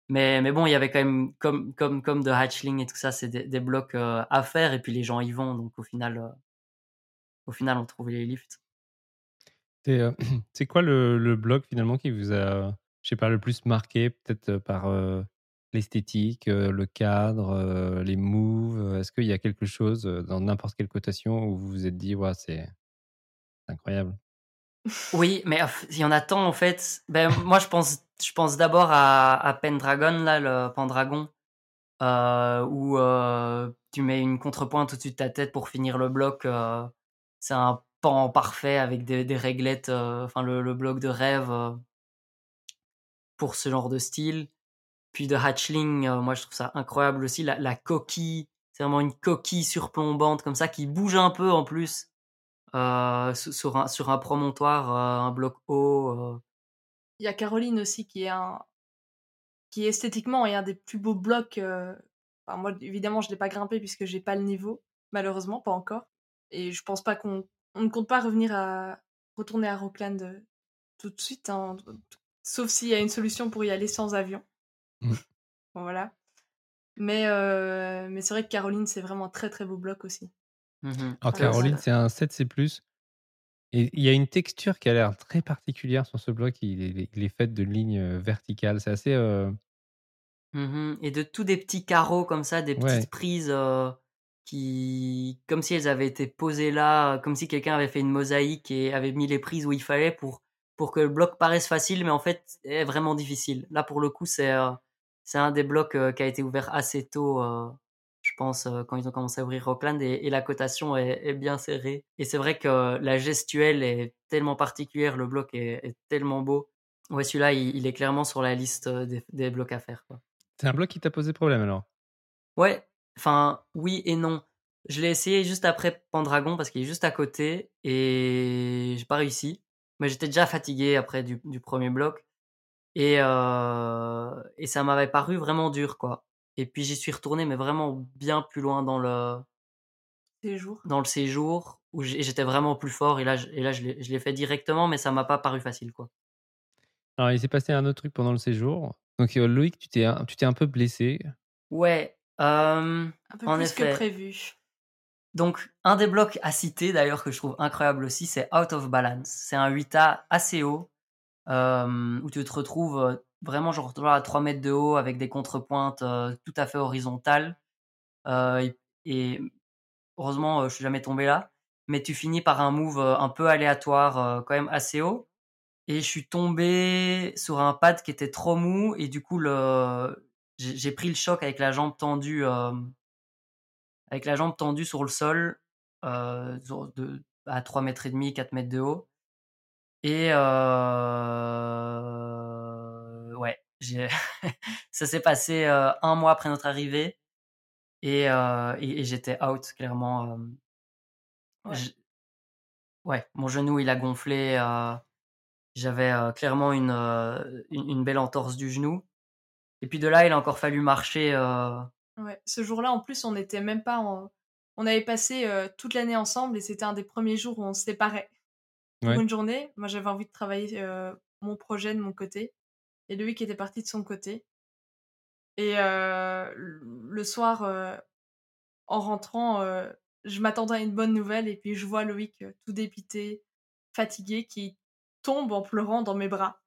Mais, mais bon, il y avait quand même, comme, comme, comme de Hatchling et tout ça, c'est des, des blocs euh, à faire et puis les gens y vont. Donc au final, euh, au final on trouvait les lifts. C'est euh, c'est quoi le, le bloc finalement qui vous a, je sais pas, le plus marqué, peut-être euh, par euh, l'esthétique, euh, le cadre, euh, les moves euh, Est-ce qu'il y a quelque chose euh, dans n'importe quelle cotation où vous vous êtes dit, ouais, c'est incroyable? Oui, mais euh, il y en a tant en fait. Ben, moi, je pense, je pense d'abord à, Pendragon, là, le Pendragon, euh, où euh, tu mets une contrepointe au-dessus de ta tête pour finir le bloc. euh, c'est un pan parfait avec des, réglettes, euh, enfin le, le bloc de rêve euh, pour ce genre de style. Puis de Hatchling, euh, moi je trouve ça incroyable aussi. La, coquille, c'est vraiment une coquille surplombante comme ça qui bouge un peu en plus sur, un, sur un promontoire, un bloc haut. Il y a Caroline aussi qui est un qui esthétiquement est un des plus beaux blocs. moi, évidemment, je l'ai pas grimpé puisque j'ai pas le niveau, malheureusement, pas encore. Et je pense pas qu'on on ne compte pas revenir à retourner à Rockland euh, tout de suite, hein, sauf s'il y a une solution pour y aller sans avion. Mmh. Bon, voilà. Mais, euh, mais c'est vrai que Caroline, c'est vraiment un très très beau bloc aussi. Mhm. Alors, Caroline, c'est un 7C. Et il y a une texture qui a l'air très particulière sur ce bloc. Il est, il est fait de lignes euh, verticales. C'est assez. euh, Mhm. Et de tous des petits carreaux comme ça, des Ouais. petites prises euh, qui, comme si elles avaient été posées là, comme si quelqu'un avait fait une mosaïque et avait mis les prises où il fallait pour pour que le bloc paraisse facile, mais en fait est vraiment difficile. Là pour le coup, c'est euh, c'est un des blocs euh, qui a été ouvert assez tôt, euh, je pense, euh, quand ils ont commencé à ouvrir Rockland et, et la cotation est, est bien serrée. Et c'est vrai que la gestuelle est tellement particulière, le bloc est, est tellement beau. Ouais, celui-là, il, il est clairement sur la liste euh, des, des blocs à faire. C'est un bloc qui t'a posé problème alors? Ouais, enfin, oui et non. Je l'ai essayé juste après Pendragon parce qu'il est juste à côté et j'ai pas réussi. Mais j'étais déjà fatigué après du, du premier bloc et, euh, et ça m'avait paru vraiment dur quoi. Et puis j'y suis retourné mais vraiment bien plus loin dans le, Ces jours. dans le séjour où j'étais vraiment plus fort et là, je- et là je l'ai fait directement mais ça m'a pas paru facile quoi. Alors, il s'est passé un autre truc pendant le séjour. Donc, euh, Loïc, tu t'es un, tu t'es un peu blessé. Ouais, euh, Un peu En plus effet. que prévu. Donc, un des blocs à citer, d'ailleurs, que je trouve incroyable aussi, c'est Out of Balance. C'est un 8A assez haut, euh, où tu te retrouves euh, vraiment genre à 3 mètres de haut avec des contrepointes euh, tout à fait horizontales. Euh, et, et heureusement, je suis jamais tombé là. Mais tu finis par un move un peu aléatoire, quand même assez haut. Et je suis tombé sur un pad qui était trop mou, et du coup, le... j'ai pris le choc avec la jambe tendue. euh, avec la jambe tendue sur le sol euh, de, à 3 mètres et demi, 4 mètres de haut. Et euh, ouais, ça s'est passé euh, un mois après notre arrivée et, euh, et, et j'étais out clairement. Ouais. mon genou il a gonflé. euh, J'avais euh, clairement une, une, une belle entorse du genou. Et puis de là, il a encore fallu marcher. euh, Ouais. Ce jour-là, en plus, on n'était même pas en... On avait passé euh, toute l'année ensemble et c'était un des premiers jours où on se séparait. Pour Ouais. une journée, moi j'avais envie de travailler euh, mon projet de mon côté et lui qui était parti de son côté. Et le soir, en rentrant, je m'attendais à une bonne nouvelle et puis je vois Loïc tout dépité, fatigué, qui tombe en pleurant dans mes bras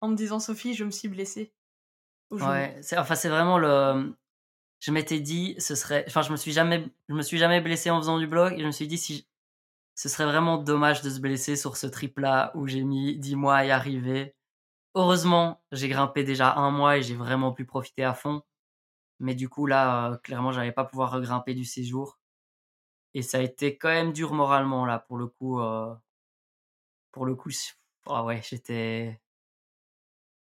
en me disant Sophie, je me suis blessée. Ouais, c'est enfin c'est vraiment le je m'étais dit ce serait enfin je me suis jamais je me suis jamais blessé en faisant du bloc et je me suis dit si ce serait vraiment dommage de se blesser sur ce trip là où j'ai mis 10 mois à y arriver. Heureusement, j'ai grimpé déjà un mois et j'ai vraiment pu profiter à fond. Mais du coup là euh, clairement, j'allais pas pouvoir regrimper du séjour et ça a été quand même dur moralement là pour le coup euh, pour le coup ah ouais, j'étais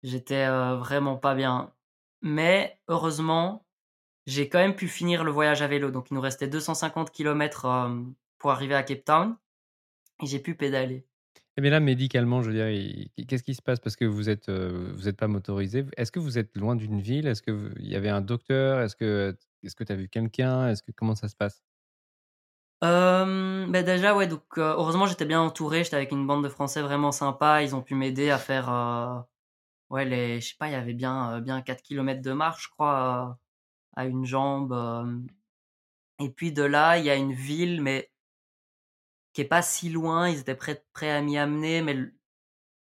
J'étais vraiment pas bien. Mais heureusement, j'ai quand même pu finir le voyage à vélo. Donc il nous restait 250 km pour arriver à Cape Town. Et j'ai pu pédaler. Et bien là, médicalement, je veux dire, qu'est-ce qui se passe? Parce que vous êtes, vous êtes pas motorisé. Est-ce que vous êtes loin d'une ville? Est-ce que vous- il y avait un docteur? Est-ce que, est-ce que tu as vu quelqu'un? Est-ce que comment ça se passe? Euh, ben déjà, ouais, donc euh, heureusement j'étais bien entouré. J'étais avec une bande de Français vraiment sympa. Ils ont pu m'aider à faire, euh, ouais, les, je sais pas, il y avait bien, euh, bien 4 km de marche, je crois, euh, à une jambe. euh. Et puis de là, il y a une ville, mais qui est pas si loin. Ils étaient prêts, prêts à m'y amener, mais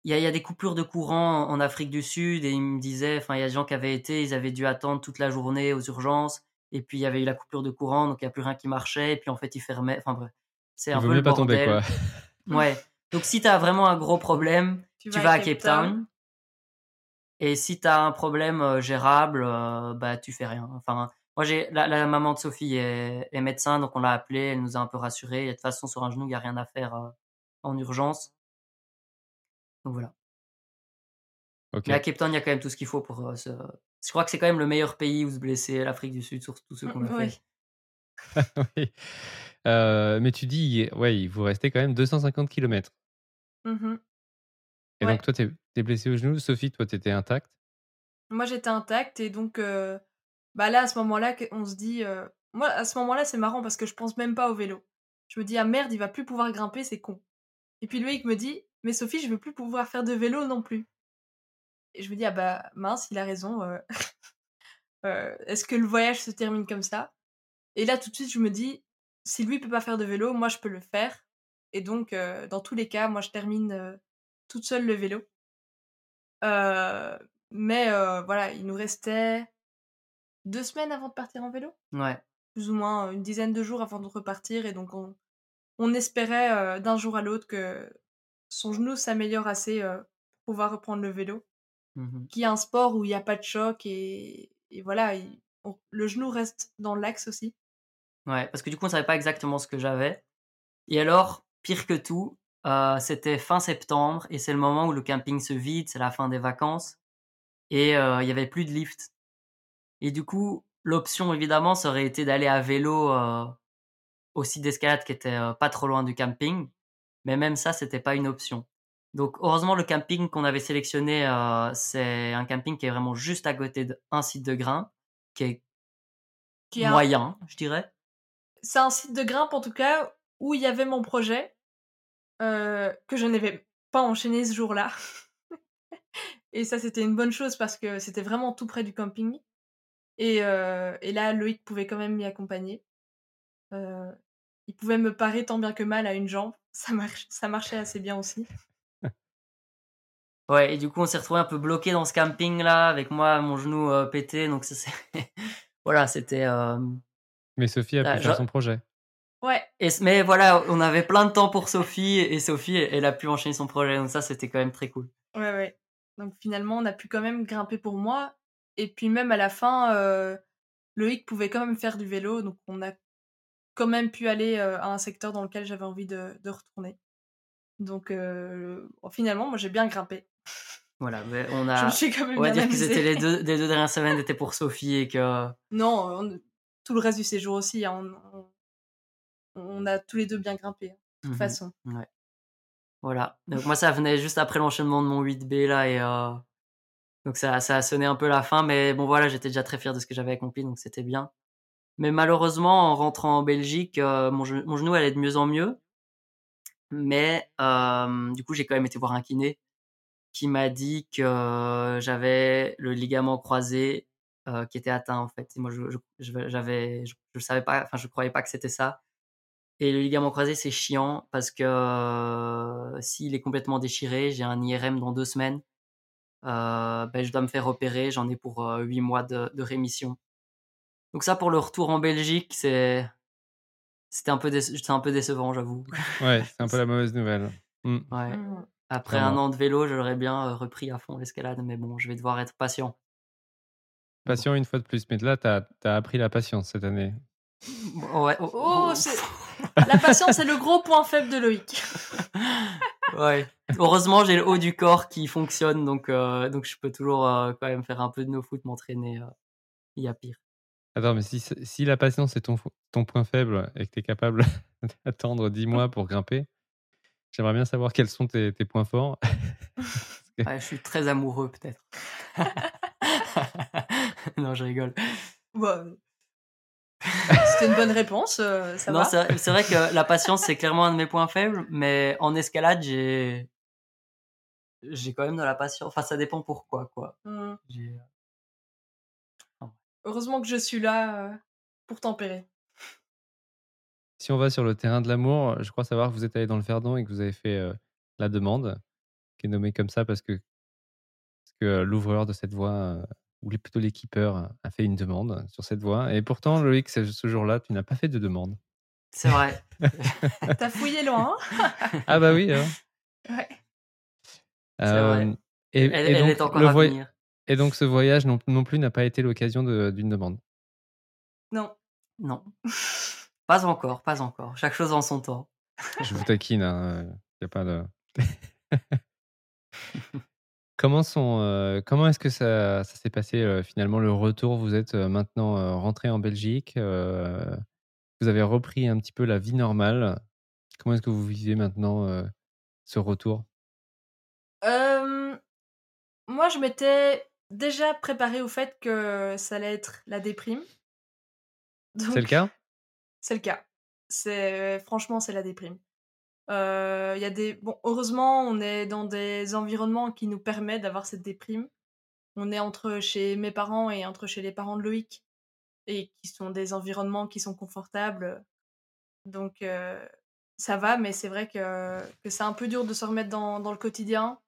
il y a, il y a des coupures de courant en, Afrique du Sud et ils me disaient, enfin, il y a des gens qui avaient été, ils avaient dû attendre toute la journée aux urgences. Et puis il y avait eu la coupure de courant, donc il n'y a plus rien qui marchait. Et puis en fait, ils fermaient. Enfin bref, c'est un peu mieux le pas tomber, bordel. quoi. Ouais. Donc si tu as vraiment un gros problème, tu, vas, à Cape Town. Et si tu as un problème gérable, bah tu fais rien. Enfin, moi j'ai la, la maman de Sophie est, est médecin, donc on l'a appelée, elle nous a un peu rassurés. Et de toute façon sur un genou, il y a rien à faire en urgence. Donc voilà. Ok. Mais à Cape Town, il y a quand même tout ce qu'il faut pour euh, se. Je crois que c'est quand même le meilleur pays où se blesser, l'Afrique du Sud, sur tous ceux qu'on a Ouais. fait. Oui. Euh, mais tu dis, ouais, il vous restait quand même 250 km. Mhm. Et Ouais. donc toi, tu es, blessé au genou. Sophie, toi, tu étais intacte? Moi, j'étais intacte et donc, bah là, à ce moment-là, on se dit. Moi, à ce moment-là, c'est marrant parce que je pense même pas au vélo. Je me dis, ah merde, il va plus pouvoir grimper, c'est con. Et puis Loïc me dit, mais Sophie, je veux plus pouvoir faire de vélo non plus. Et je me dis, ah bah mince, il a raison. Est-ce que le voyage se termine comme ça? Et là, tout de suite, je me dis, si lui peut pas faire de vélo, moi, je peux le faire. Et donc, dans tous les cas, moi, je termine toute seule le vélo. Euh, mais euh, voilà, il nous restait deux semaines avant de partir en vélo Ouais. plus ou moins une dizaine de jours avant de repartir et donc on, on espérait euh, d'un jour à l'autre que son genou s'améliore assez pour pouvoir reprendre le vélo, Mhm. qui est un sport où il n'y a pas de choc et, et voilà, il- on- le genou reste dans l'axe aussi. Ouais, parce que du coup, on savait pas exactement ce que j'avais. Et alors, pire que tout, euh, c'était fin septembre et c'est le moment où le camping se vide, c'est la fin des vacances et euh, il y avait plus de lift. Et du coup, l'option évidemment, ça aurait été d'aller à vélo euh, au site d'escalade qui était euh, pas trop loin du camping, mais même ça, c'était pas une option. Donc, heureusement, le camping qu'on avait sélectionné, euh, c'est un camping qui est vraiment juste à côté d'un site de grain, qui est Qui est un- moyen, je dirais. C'est un site de grimpe en tout cas où il y avait mon projet euh, que je n'avais pas enchaîné ce jour-là. et ça, c'était une bonne chose parce que c'était vraiment tout près du camping. Et, euh, et là, Loïc pouvait quand même m'y accompagner. Euh, il pouvait me parer tant bien que mal à une jambe. Ça, marche, ça marchait assez bien aussi. Ouais, et du coup, on s'est retrouvé un peu bloqué dans ce camping-là, avec moi, mon genou euh, pété. Donc, ça, c'est... voilà, c'était. euh, Mais Sophie a pu Ah, faire je- son projet. Ouais, Et, mais voilà, on avait plein de temps pour Sophie, et Sophie, elle a pu enchaîner son projet. Donc, ça, c'était quand même très cool. ouais, ouais. Donc finalement, on a pu quand même grimper pour moi. Et puis même à la fin, euh, Loïc pouvait quand même faire du vélo. Donc on a quand même pu aller euh, à un secteur dans lequel j'avais envie de, de retourner. Donc euh, finalement, moi j'ai bien grimpé. Voilà, mais on Je a. me suis quand même On va bien dire que c'était les deux, les deux dernières semaines étaient pour Sophie et que. Non, on- tout le reste du séjour aussi. hein, on, on- on a tous les deux bien grimpé, hein, de toute Mhm. façon. Ouais. Voilà. Donc moi, ça venait juste après l'enchaînement de mon 8B là et euh, donc ça, ça a sonné un peu la fin, mais bon voilà, j'étais déjà très fier de ce que j'avais accompli, donc c'était bien. Mais malheureusement, en rentrant en Belgique, euh, mon, ge- mon genou allait de mieux en mieux. Mais euh, du coup, j'ai quand même été voir un kiné qui m'a dit que j'avais le ligament croisé qui était atteint en fait. Et moi, je, je, je- j'avais, je, je savais pas, enfin, je croyais pas que c'était ça. Et le ligament croisé, c'est chiant parce que euh, s'il est complètement déchiré, j'ai un IRM dans deux semaines. Euh, ben, je dois me faire opérer, j'en ai pour euh, huit mois de, de rémission. Donc ça, pour le retour en Belgique, c'est c'était un peu déce- c'était un peu décevant, j'avoue. Ouais, c'est un peu la mauvaise nouvelle. Mm. Ouais. Mhm. Après Vraiment. un an de vélo, j'aurais bien euh, repris à fond l'escalade, mais bon, je vais devoir être patient. Patient une fois de plus. Mais là, tu as, appris la patience cette année. Ouais. Oh, c'est- La patience, c'est le gros point faible de Loïc. ouais. Heureusement, j'ai le haut du corps qui fonctionne, donc euh, donc je peux toujours euh, quand même faire un peu de no foot, m'entraîner. euh, Il y a pire. Attends, mais si, si la patience est ton, ton point faible et que tu es capable d'attendre 10 mois pour grimper, j'aimerais bien savoir quels sont tes, tes points forts. Ouais, je suis très amoureux, peut-être. non, je rigole. Bon, C'était une bonne réponse, euh, ça non, c'est vrai- que la patience, c'est clairement un de mes points faibles, mais en escalade, j'ai j'ai quand même de la patience. Enfin, ça dépend pourquoi, quoi. Mhm. J'ai- Heureusement que je suis là euh, pour tempérer. Si on va sur le terrain de l'amour, je crois savoir que vous êtes allé dans le Verdon et que vous avez fait euh, la demande, qui est nommée comme ça parce que, parce que euh, l'ouvreur de cette voie, euh, ou plutôt l'équipeur, a fait une demande sur cette voie. Et pourtant, Loïc, ce, jour-là, tu n'as pas fait de demande. C'est vrai. T'as fouillé loin hein Ah bah oui. hein. Ouais. Vrai. Euh, et, Elle, et elle donc, est encore le à venir. et donc ce voyage non, non plus n'a pas été l'occasion de- d'une demande? Non. Non. Pas encore, pas encore. Chaque chose en son temps. Je vous taquine, hein, y a pas de. comment sont, euh, comment est-ce que ça, ça s'est passé euh, finalement le retour? Vous êtes euh, maintenant rentré en Belgique, vous avez repris un petit peu la vie normale. Comment est-ce que vous vivez maintenant ce retour? Moi, je m'étais déjà préparée au fait que ça allait être la déprime. C'est le cas? C'est le cas. C'est franchement, c'est la déprime. Euh, il y a des... bon, heureusement, on est dans des environnements qui nous permettent d'avoir cette déprime. On est entre chez mes parents et entre chez les parents de Loïc, et qui sont des environnements qui sont confortables. Donc, euh, ça va, mais c'est vrai que, que c'est un peu dur de se remettre dans, dans le quotidien.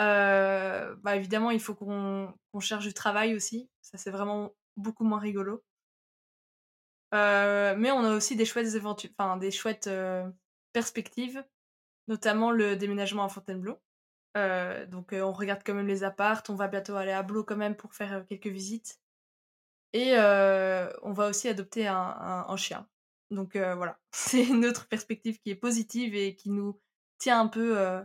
Euh, bah évidemment, il faut qu'on qu'on cherche du travail aussi. Ça, c'est vraiment beaucoup moins rigolo. Mais on a aussi des chouettes, des chouettes perspectives, notamment le déménagement à Fontainebleau. Euh, donc, euh, on regarde quand même les appartes. On va bientôt aller à Blo quand même pour faire euh, quelques visites. Et on va aussi adopter un, un, un chien. Donc voilà, c'est une autre perspective qui est positive et qui nous tient un peu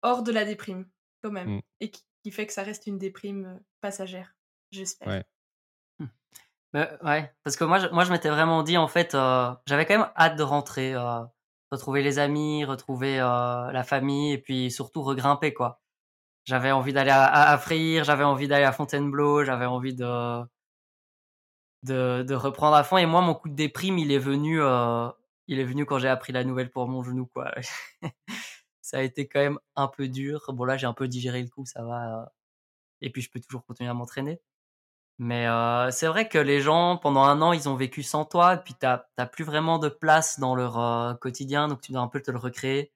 hors de la déprime, quand même. Mm. Et qui, qui fait que ça reste une déprime passagère, j'espère. Ouais. Ouais, parce que moi, je, moi, je m'étais vraiment dit, en fait, euh, j'avais quand même hâte de rentrer, euh, retrouver les amis, retrouver euh, la famille, et puis surtout regrimper, quoi. J'avais envie d'aller à, à, j'avais envie d'aller à Fontainebleau, j'avais envie de, de, de reprendre à fond. Et moi, mon coup de déprime, il est venu, euh, il est venu quand j'ai appris la nouvelle pour mon genou, quoi. ça a été quand même un peu dur. Bon, là, j'ai un peu digéré le coup, ça va. euh, Et puis, je peux toujours continuer à m'entraîner. Mais euh, c'est vrai que les gens, pendant un an, ils ont vécu sans toi, et puis t'as t'as plus vraiment de place dans leur euh, quotidien, donc tu dois un peu te le recréer.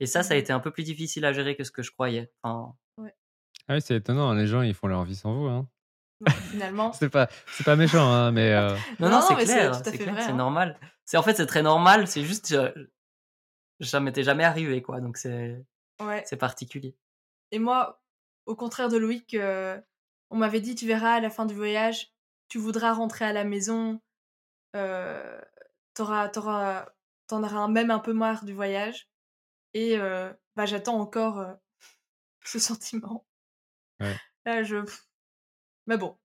Et ça, ça a Mhm. été un peu plus difficile à gérer que ce que je croyais. Enfin, Ah oui, c'est étonnant, hein, les gens ils font leur vie sans vous. Hein. Ouais, finalement. C'est pas, c'est pas méchant, hein, mais euh, non, Non, non, c'est clair, c'est hein. normal. C'est en fait, c'est très normal. C'est juste, je- ça m'était jamais arrivé, quoi. Donc c'est, Ouais. c'est particulier. Et moi, au contraire de Loïc, euh, on m'avait dit, tu verras, à la fin du voyage, tu voudras rentrer à la maison, euh, t'auras, t'auras, t'en auras même un peu marre du voyage. Et euh, bah, j'attends encore euh, ce sentiment. Ouais. Là, je... Mais bon,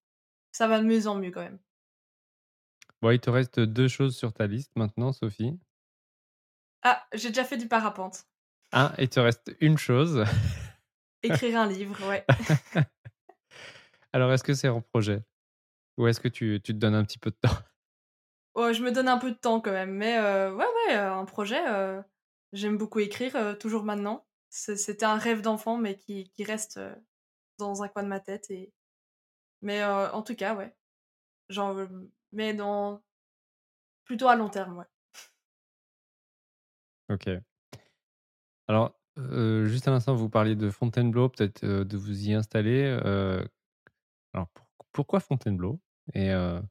ça va de mieux en mieux quand même. bon, il te reste deux choses sur ta liste maintenant, Sophie. Ah, j'ai déjà fait du parapente. Ah, il te reste une chose. Écrire un livre, ouais. Alors, est-ce que c'est en projet? Ou est-ce que tu, tu te donnes un petit peu de temps? Ouais, je me donne un peu de temps quand même. Mais euh, ouais, ouais, euh, un projet. euh, J'aime beaucoup écrire, euh, toujours maintenant. C'était un rêve d'enfant, mais qui, qui reste euh, dans un coin de ma tête. Et... Mais euh, en tout cas, ouais. Genre, euh, mais dans... plutôt à long terme, ouais. Ok. Alors, euh, juste à l'instant, vous parliez de Fontainebleau, peut-être euh, de vous y installer. euh, alors, pour- pourquoi Fontainebleau Et euh,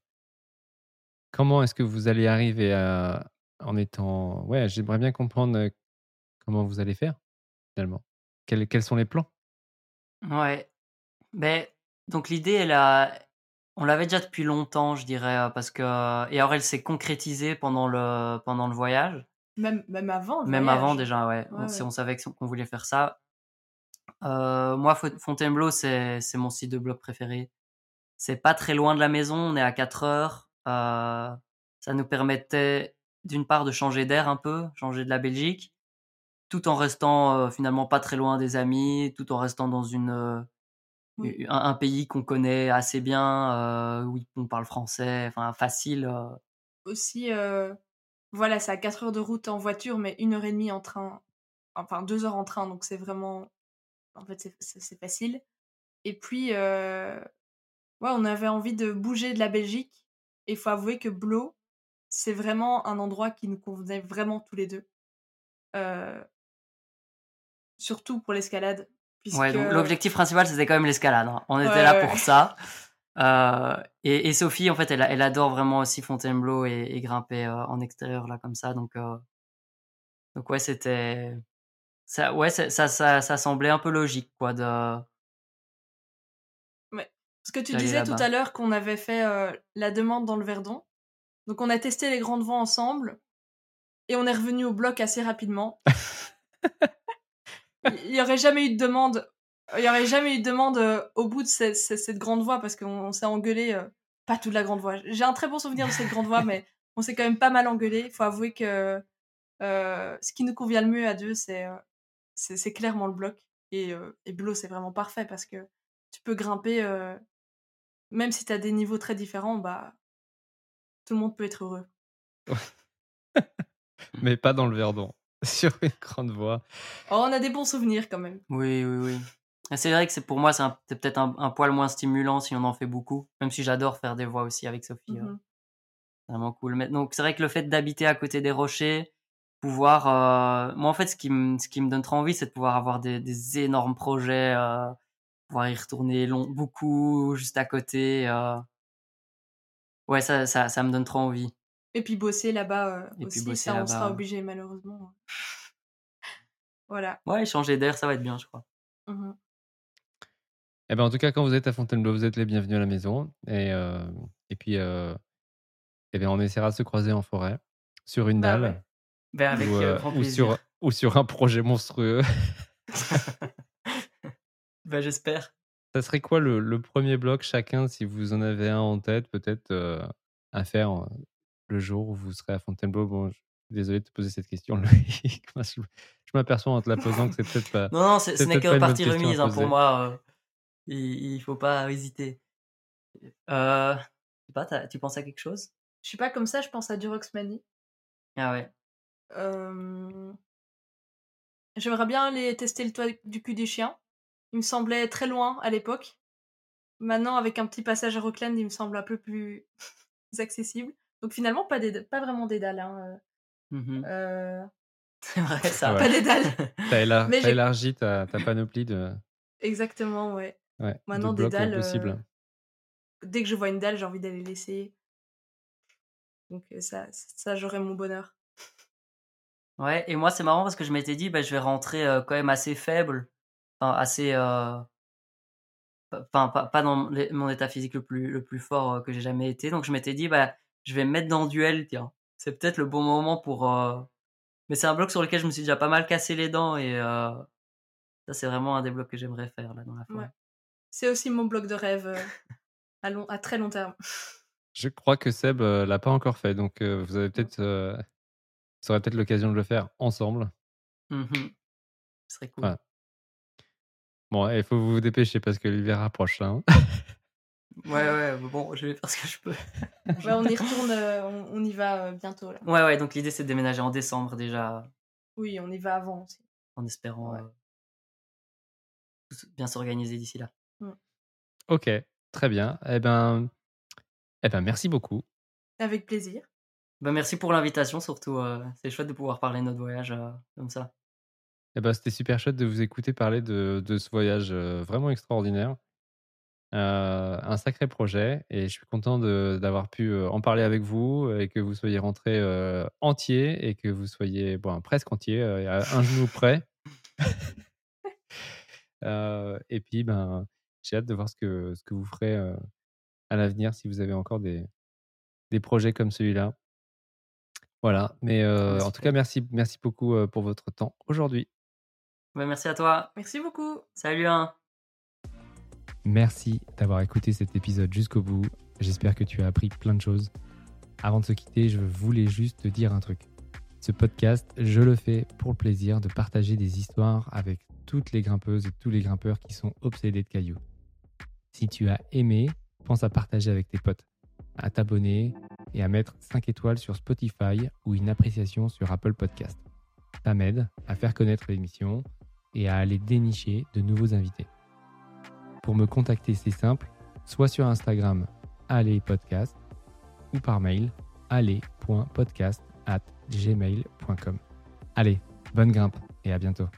comment est-ce que vous allez arriver à, en étant... Ouais, j'aimerais bien comprendre euh, comment vous allez faire, finalement? Quels, quels sont les plans? Ouais. Ben, donc l'idée, elle a, on l'avait déjà depuis longtemps, je dirais, euh, parce que, et alors elle s'est concrétisée pendant le, pendant le voyage. Même, même avant. le Même voyage? avant déjà, ouais. Ouais, on, ouais. on savait qu'on voulait faire ça. Euh, moi, Fo- Fontainebleau, c'est mon site de blog préféré. C'est pas très loin de la maison, on est à 4 heures. Euh, ça nous permettait d'une part de changer d'air un peu, changer de la Belgique, tout en restant euh, finalement pas très loin des amis, tout en restant dans une euh, Oui. un, un pays qu'on connaît assez bien, euh, où on parle français, enfin facile. Aussi, voilà, c'est à 4 heures de route en voiture, mais une heure et demie en train. Enfin, deux heures en train, donc c'est vraiment. En fait, c'est- facile. Et puis, euh, ouais, on avait envie de bouger de la Belgique. Et il faut avouer que Blo, c'est vraiment un endroit qui nous convenait vraiment tous les deux. Euh, surtout pour l'escalade. Puisque... Ouais, donc l'objectif principal c'était quand même l'escalade. hein. On était Ouais, là ouais. pour ça. Euh, et, et Sophie, en fait, elle, elle adore vraiment aussi Fontainebleau et, et grimper euh, en extérieur là comme ça. Donc, donc ouais, c'était ça. Ouais, ça, ça, ça, ça semblait un peu logique, quoi. De Parce que tu disais tout à l'heure qu'on avait fait euh, la demande dans le Verdon. Donc on a testé les grandes vents ensemble. Et on est revenu au bloc assez rapidement. Il n'y aurait jamais eu de demande. Il y aurait jamais eu de demande euh, au bout de cette, grande voie parce qu'on on s'est engueulé. euh, pas toute la grande voie. J'ai un très bon souvenir de cette grande voie, mais on s'est quand même pas mal engueulé. Il faut avouer que euh, ce qui nous convient le mieux à deux, c'est c'est c'est clairement le bloc. Et, euh, et Blo, c'est vraiment parfait parce que tu peux grimper, euh, même si tu as des niveaux très différents, bah, tout le monde peut être heureux. mais pas dans le Verdon, sur une grande voie. Oh, on a des bons souvenirs quand même. Oui, oui, oui. Et C'est vrai que c'est pour moi, c'est un- c'est peut-être un, un poil moins stimulant si on en fait beaucoup, même si j'adore faire des voix aussi avec Sophie. C'est Vraiment cool. Mais donc, c'est vrai que le fait d'habiter à côté des rochers, pouvoir. euh, Moi, en fait, ce qui me, ce qui me donne trop envie, c'est de pouvoir avoir des, des énormes projets, euh, pouvoir y retourner long, beaucoup, juste à côté. euh. Ouais, ça, ça, ça me donne trop envie. Et puis bosser là-bas euh, Et puis aussi, bosser ça on sera obligé malheureusement. voilà. Ouais, changer d'air, ça va être bien, je crois. Mhm. Eh ben, en tout cas, quand vous êtes à Fontainebleau, vous êtes les bienvenus à la maison. Et, euh, et puis, euh, eh bien, on essaiera de se croiser en forêt, sur une Bah dalle, ouais. Ben, avec ou, euh, euh, grand ou plaisir. sur, ou sur un projet monstrueux. Ben, j'espère. Ça serait quoi le, le premier bloc chacun, si vous en avez un en tête, peut-être euh, à faire euh, le jour où vous serez à Fontainebleau? Bon, je suis désolé de te poser cette question, Loïc. Je je m'aperçois en te la posant que c'est peut-être pas. Non, non, c'est- ce c'est n'est que partie remise hein, pour moi. euh, il, il faut pas hésiter. Euh, je sais pas, tu penses à quelque chose? Je suis pas comme ça, je pense à Duroxmanie. Ah ouais. Euh, J'aimerais bien aller tester le toit du cul des chiens. Il me semblait très loin à l'époque. Maintenant, avec un petit passage à Rockland, il me semble un peu plus accessible. Donc finalement, pas, des... pas vraiment des dalles. hein. Mhm. Euh, C'est vrai, ça. Ouais. Pas des dalles. T'as élar- élargi ta, ta panoplie de, Exactement, ouais. ouais, Maintenant, de des dalles, euh, possibles. Dès que je vois une dalle, j'ai envie d'aller l'essayer. Donc euh, ça, ça j'aurai mon bonheur. Ouais, et moi, c'est marrant parce que je m'étais dit, bah, je vais rentrer euh, quand même assez faible. Enfin, assez. euh, Enfin, pas, pas dans les- mon état physique le plus, le plus fort euh, que j'ai jamais été. Donc, je m'étais dit, bah, je vais me mettre dans le duel, tiens. C'est peut-être le bon moment pour. euh, Mais c'est un bloc sur lequel je me suis déjà pas mal cassé les dents et euh, ça, c'est vraiment un des blocs que j'aimerais faire là dans la forêt. Ouais. C'est aussi mon bloc de rêve euh, à, long, à très long terme. Je crois que Seb euh, l'a pas encore fait, donc euh, vous avez peut-être, vous aurez peut-être l'occasion de le faire ensemble. Mhm. Ce serait cool. Bon, il faut vous dépêcher parce que l'hiver approche hein. Ouais, ouais, bon, je vais faire ce que je peux. Ouais, on y retourne, euh, on, on y va euh, bientôt là. Ouais, ouais, donc l'idée c'est de déménager en décembre déjà, Oui, on y va avant aussi. en espérant Ouais. euh, bien s'organiser d'ici là. Ok, très bien. Eh ben, eh ben, merci beaucoup. Avec plaisir. Bah, merci pour l'invitation, surtout. euh, c'est chouette de pouvoir parler de notre voyage euh, comme ça. Eh ben, c'était super chouette de vous écouter parler de, de ce voyage euh, vraiment extraordinaire. Euh, un sacré projet et je suis content de- d'avoir pu en parler avec vous et que vous soyez rentré entier et que vous soyez bon, presque entier, à un genou près. Et puis, ben, j'ai hâte de voir ce que, ce que vous ferez à l'avenir si vous avez encore des, des projets comme celui-là. Voilà, mais euh, Ouais, en tout cas, merci, merci beaucoup pour votre temps aujourd'hui. Bah, merci à toi. Merci beaucoup. Salut, hein. Merci d'avoir écouté cet épisode jusqu'au bout. J'espère que tu as appris plein de choses. Avant de se quitter, je voulais juste te dire un truc. Ce podcast, je le fais pour le plaisir de partager des histoires avec toutes les grimpeuses et tous les grimpeurs qui sont obsédés de cailloux. Si tu as aimé, pense à partager avec tes potes, à t'abonner et à mettre 5 étoiles sur Spotify ou une appréciation sur Apple Podcast. Ça m'aide à faire connaître l'émission et à aller dénicher de nouveaux invités. Pour me contacter, c'est simple, soit sur Instagram, allez podcast, ou par mail, allez.podcast at gmail.com. Allez, bonne grimpe et à bientôt.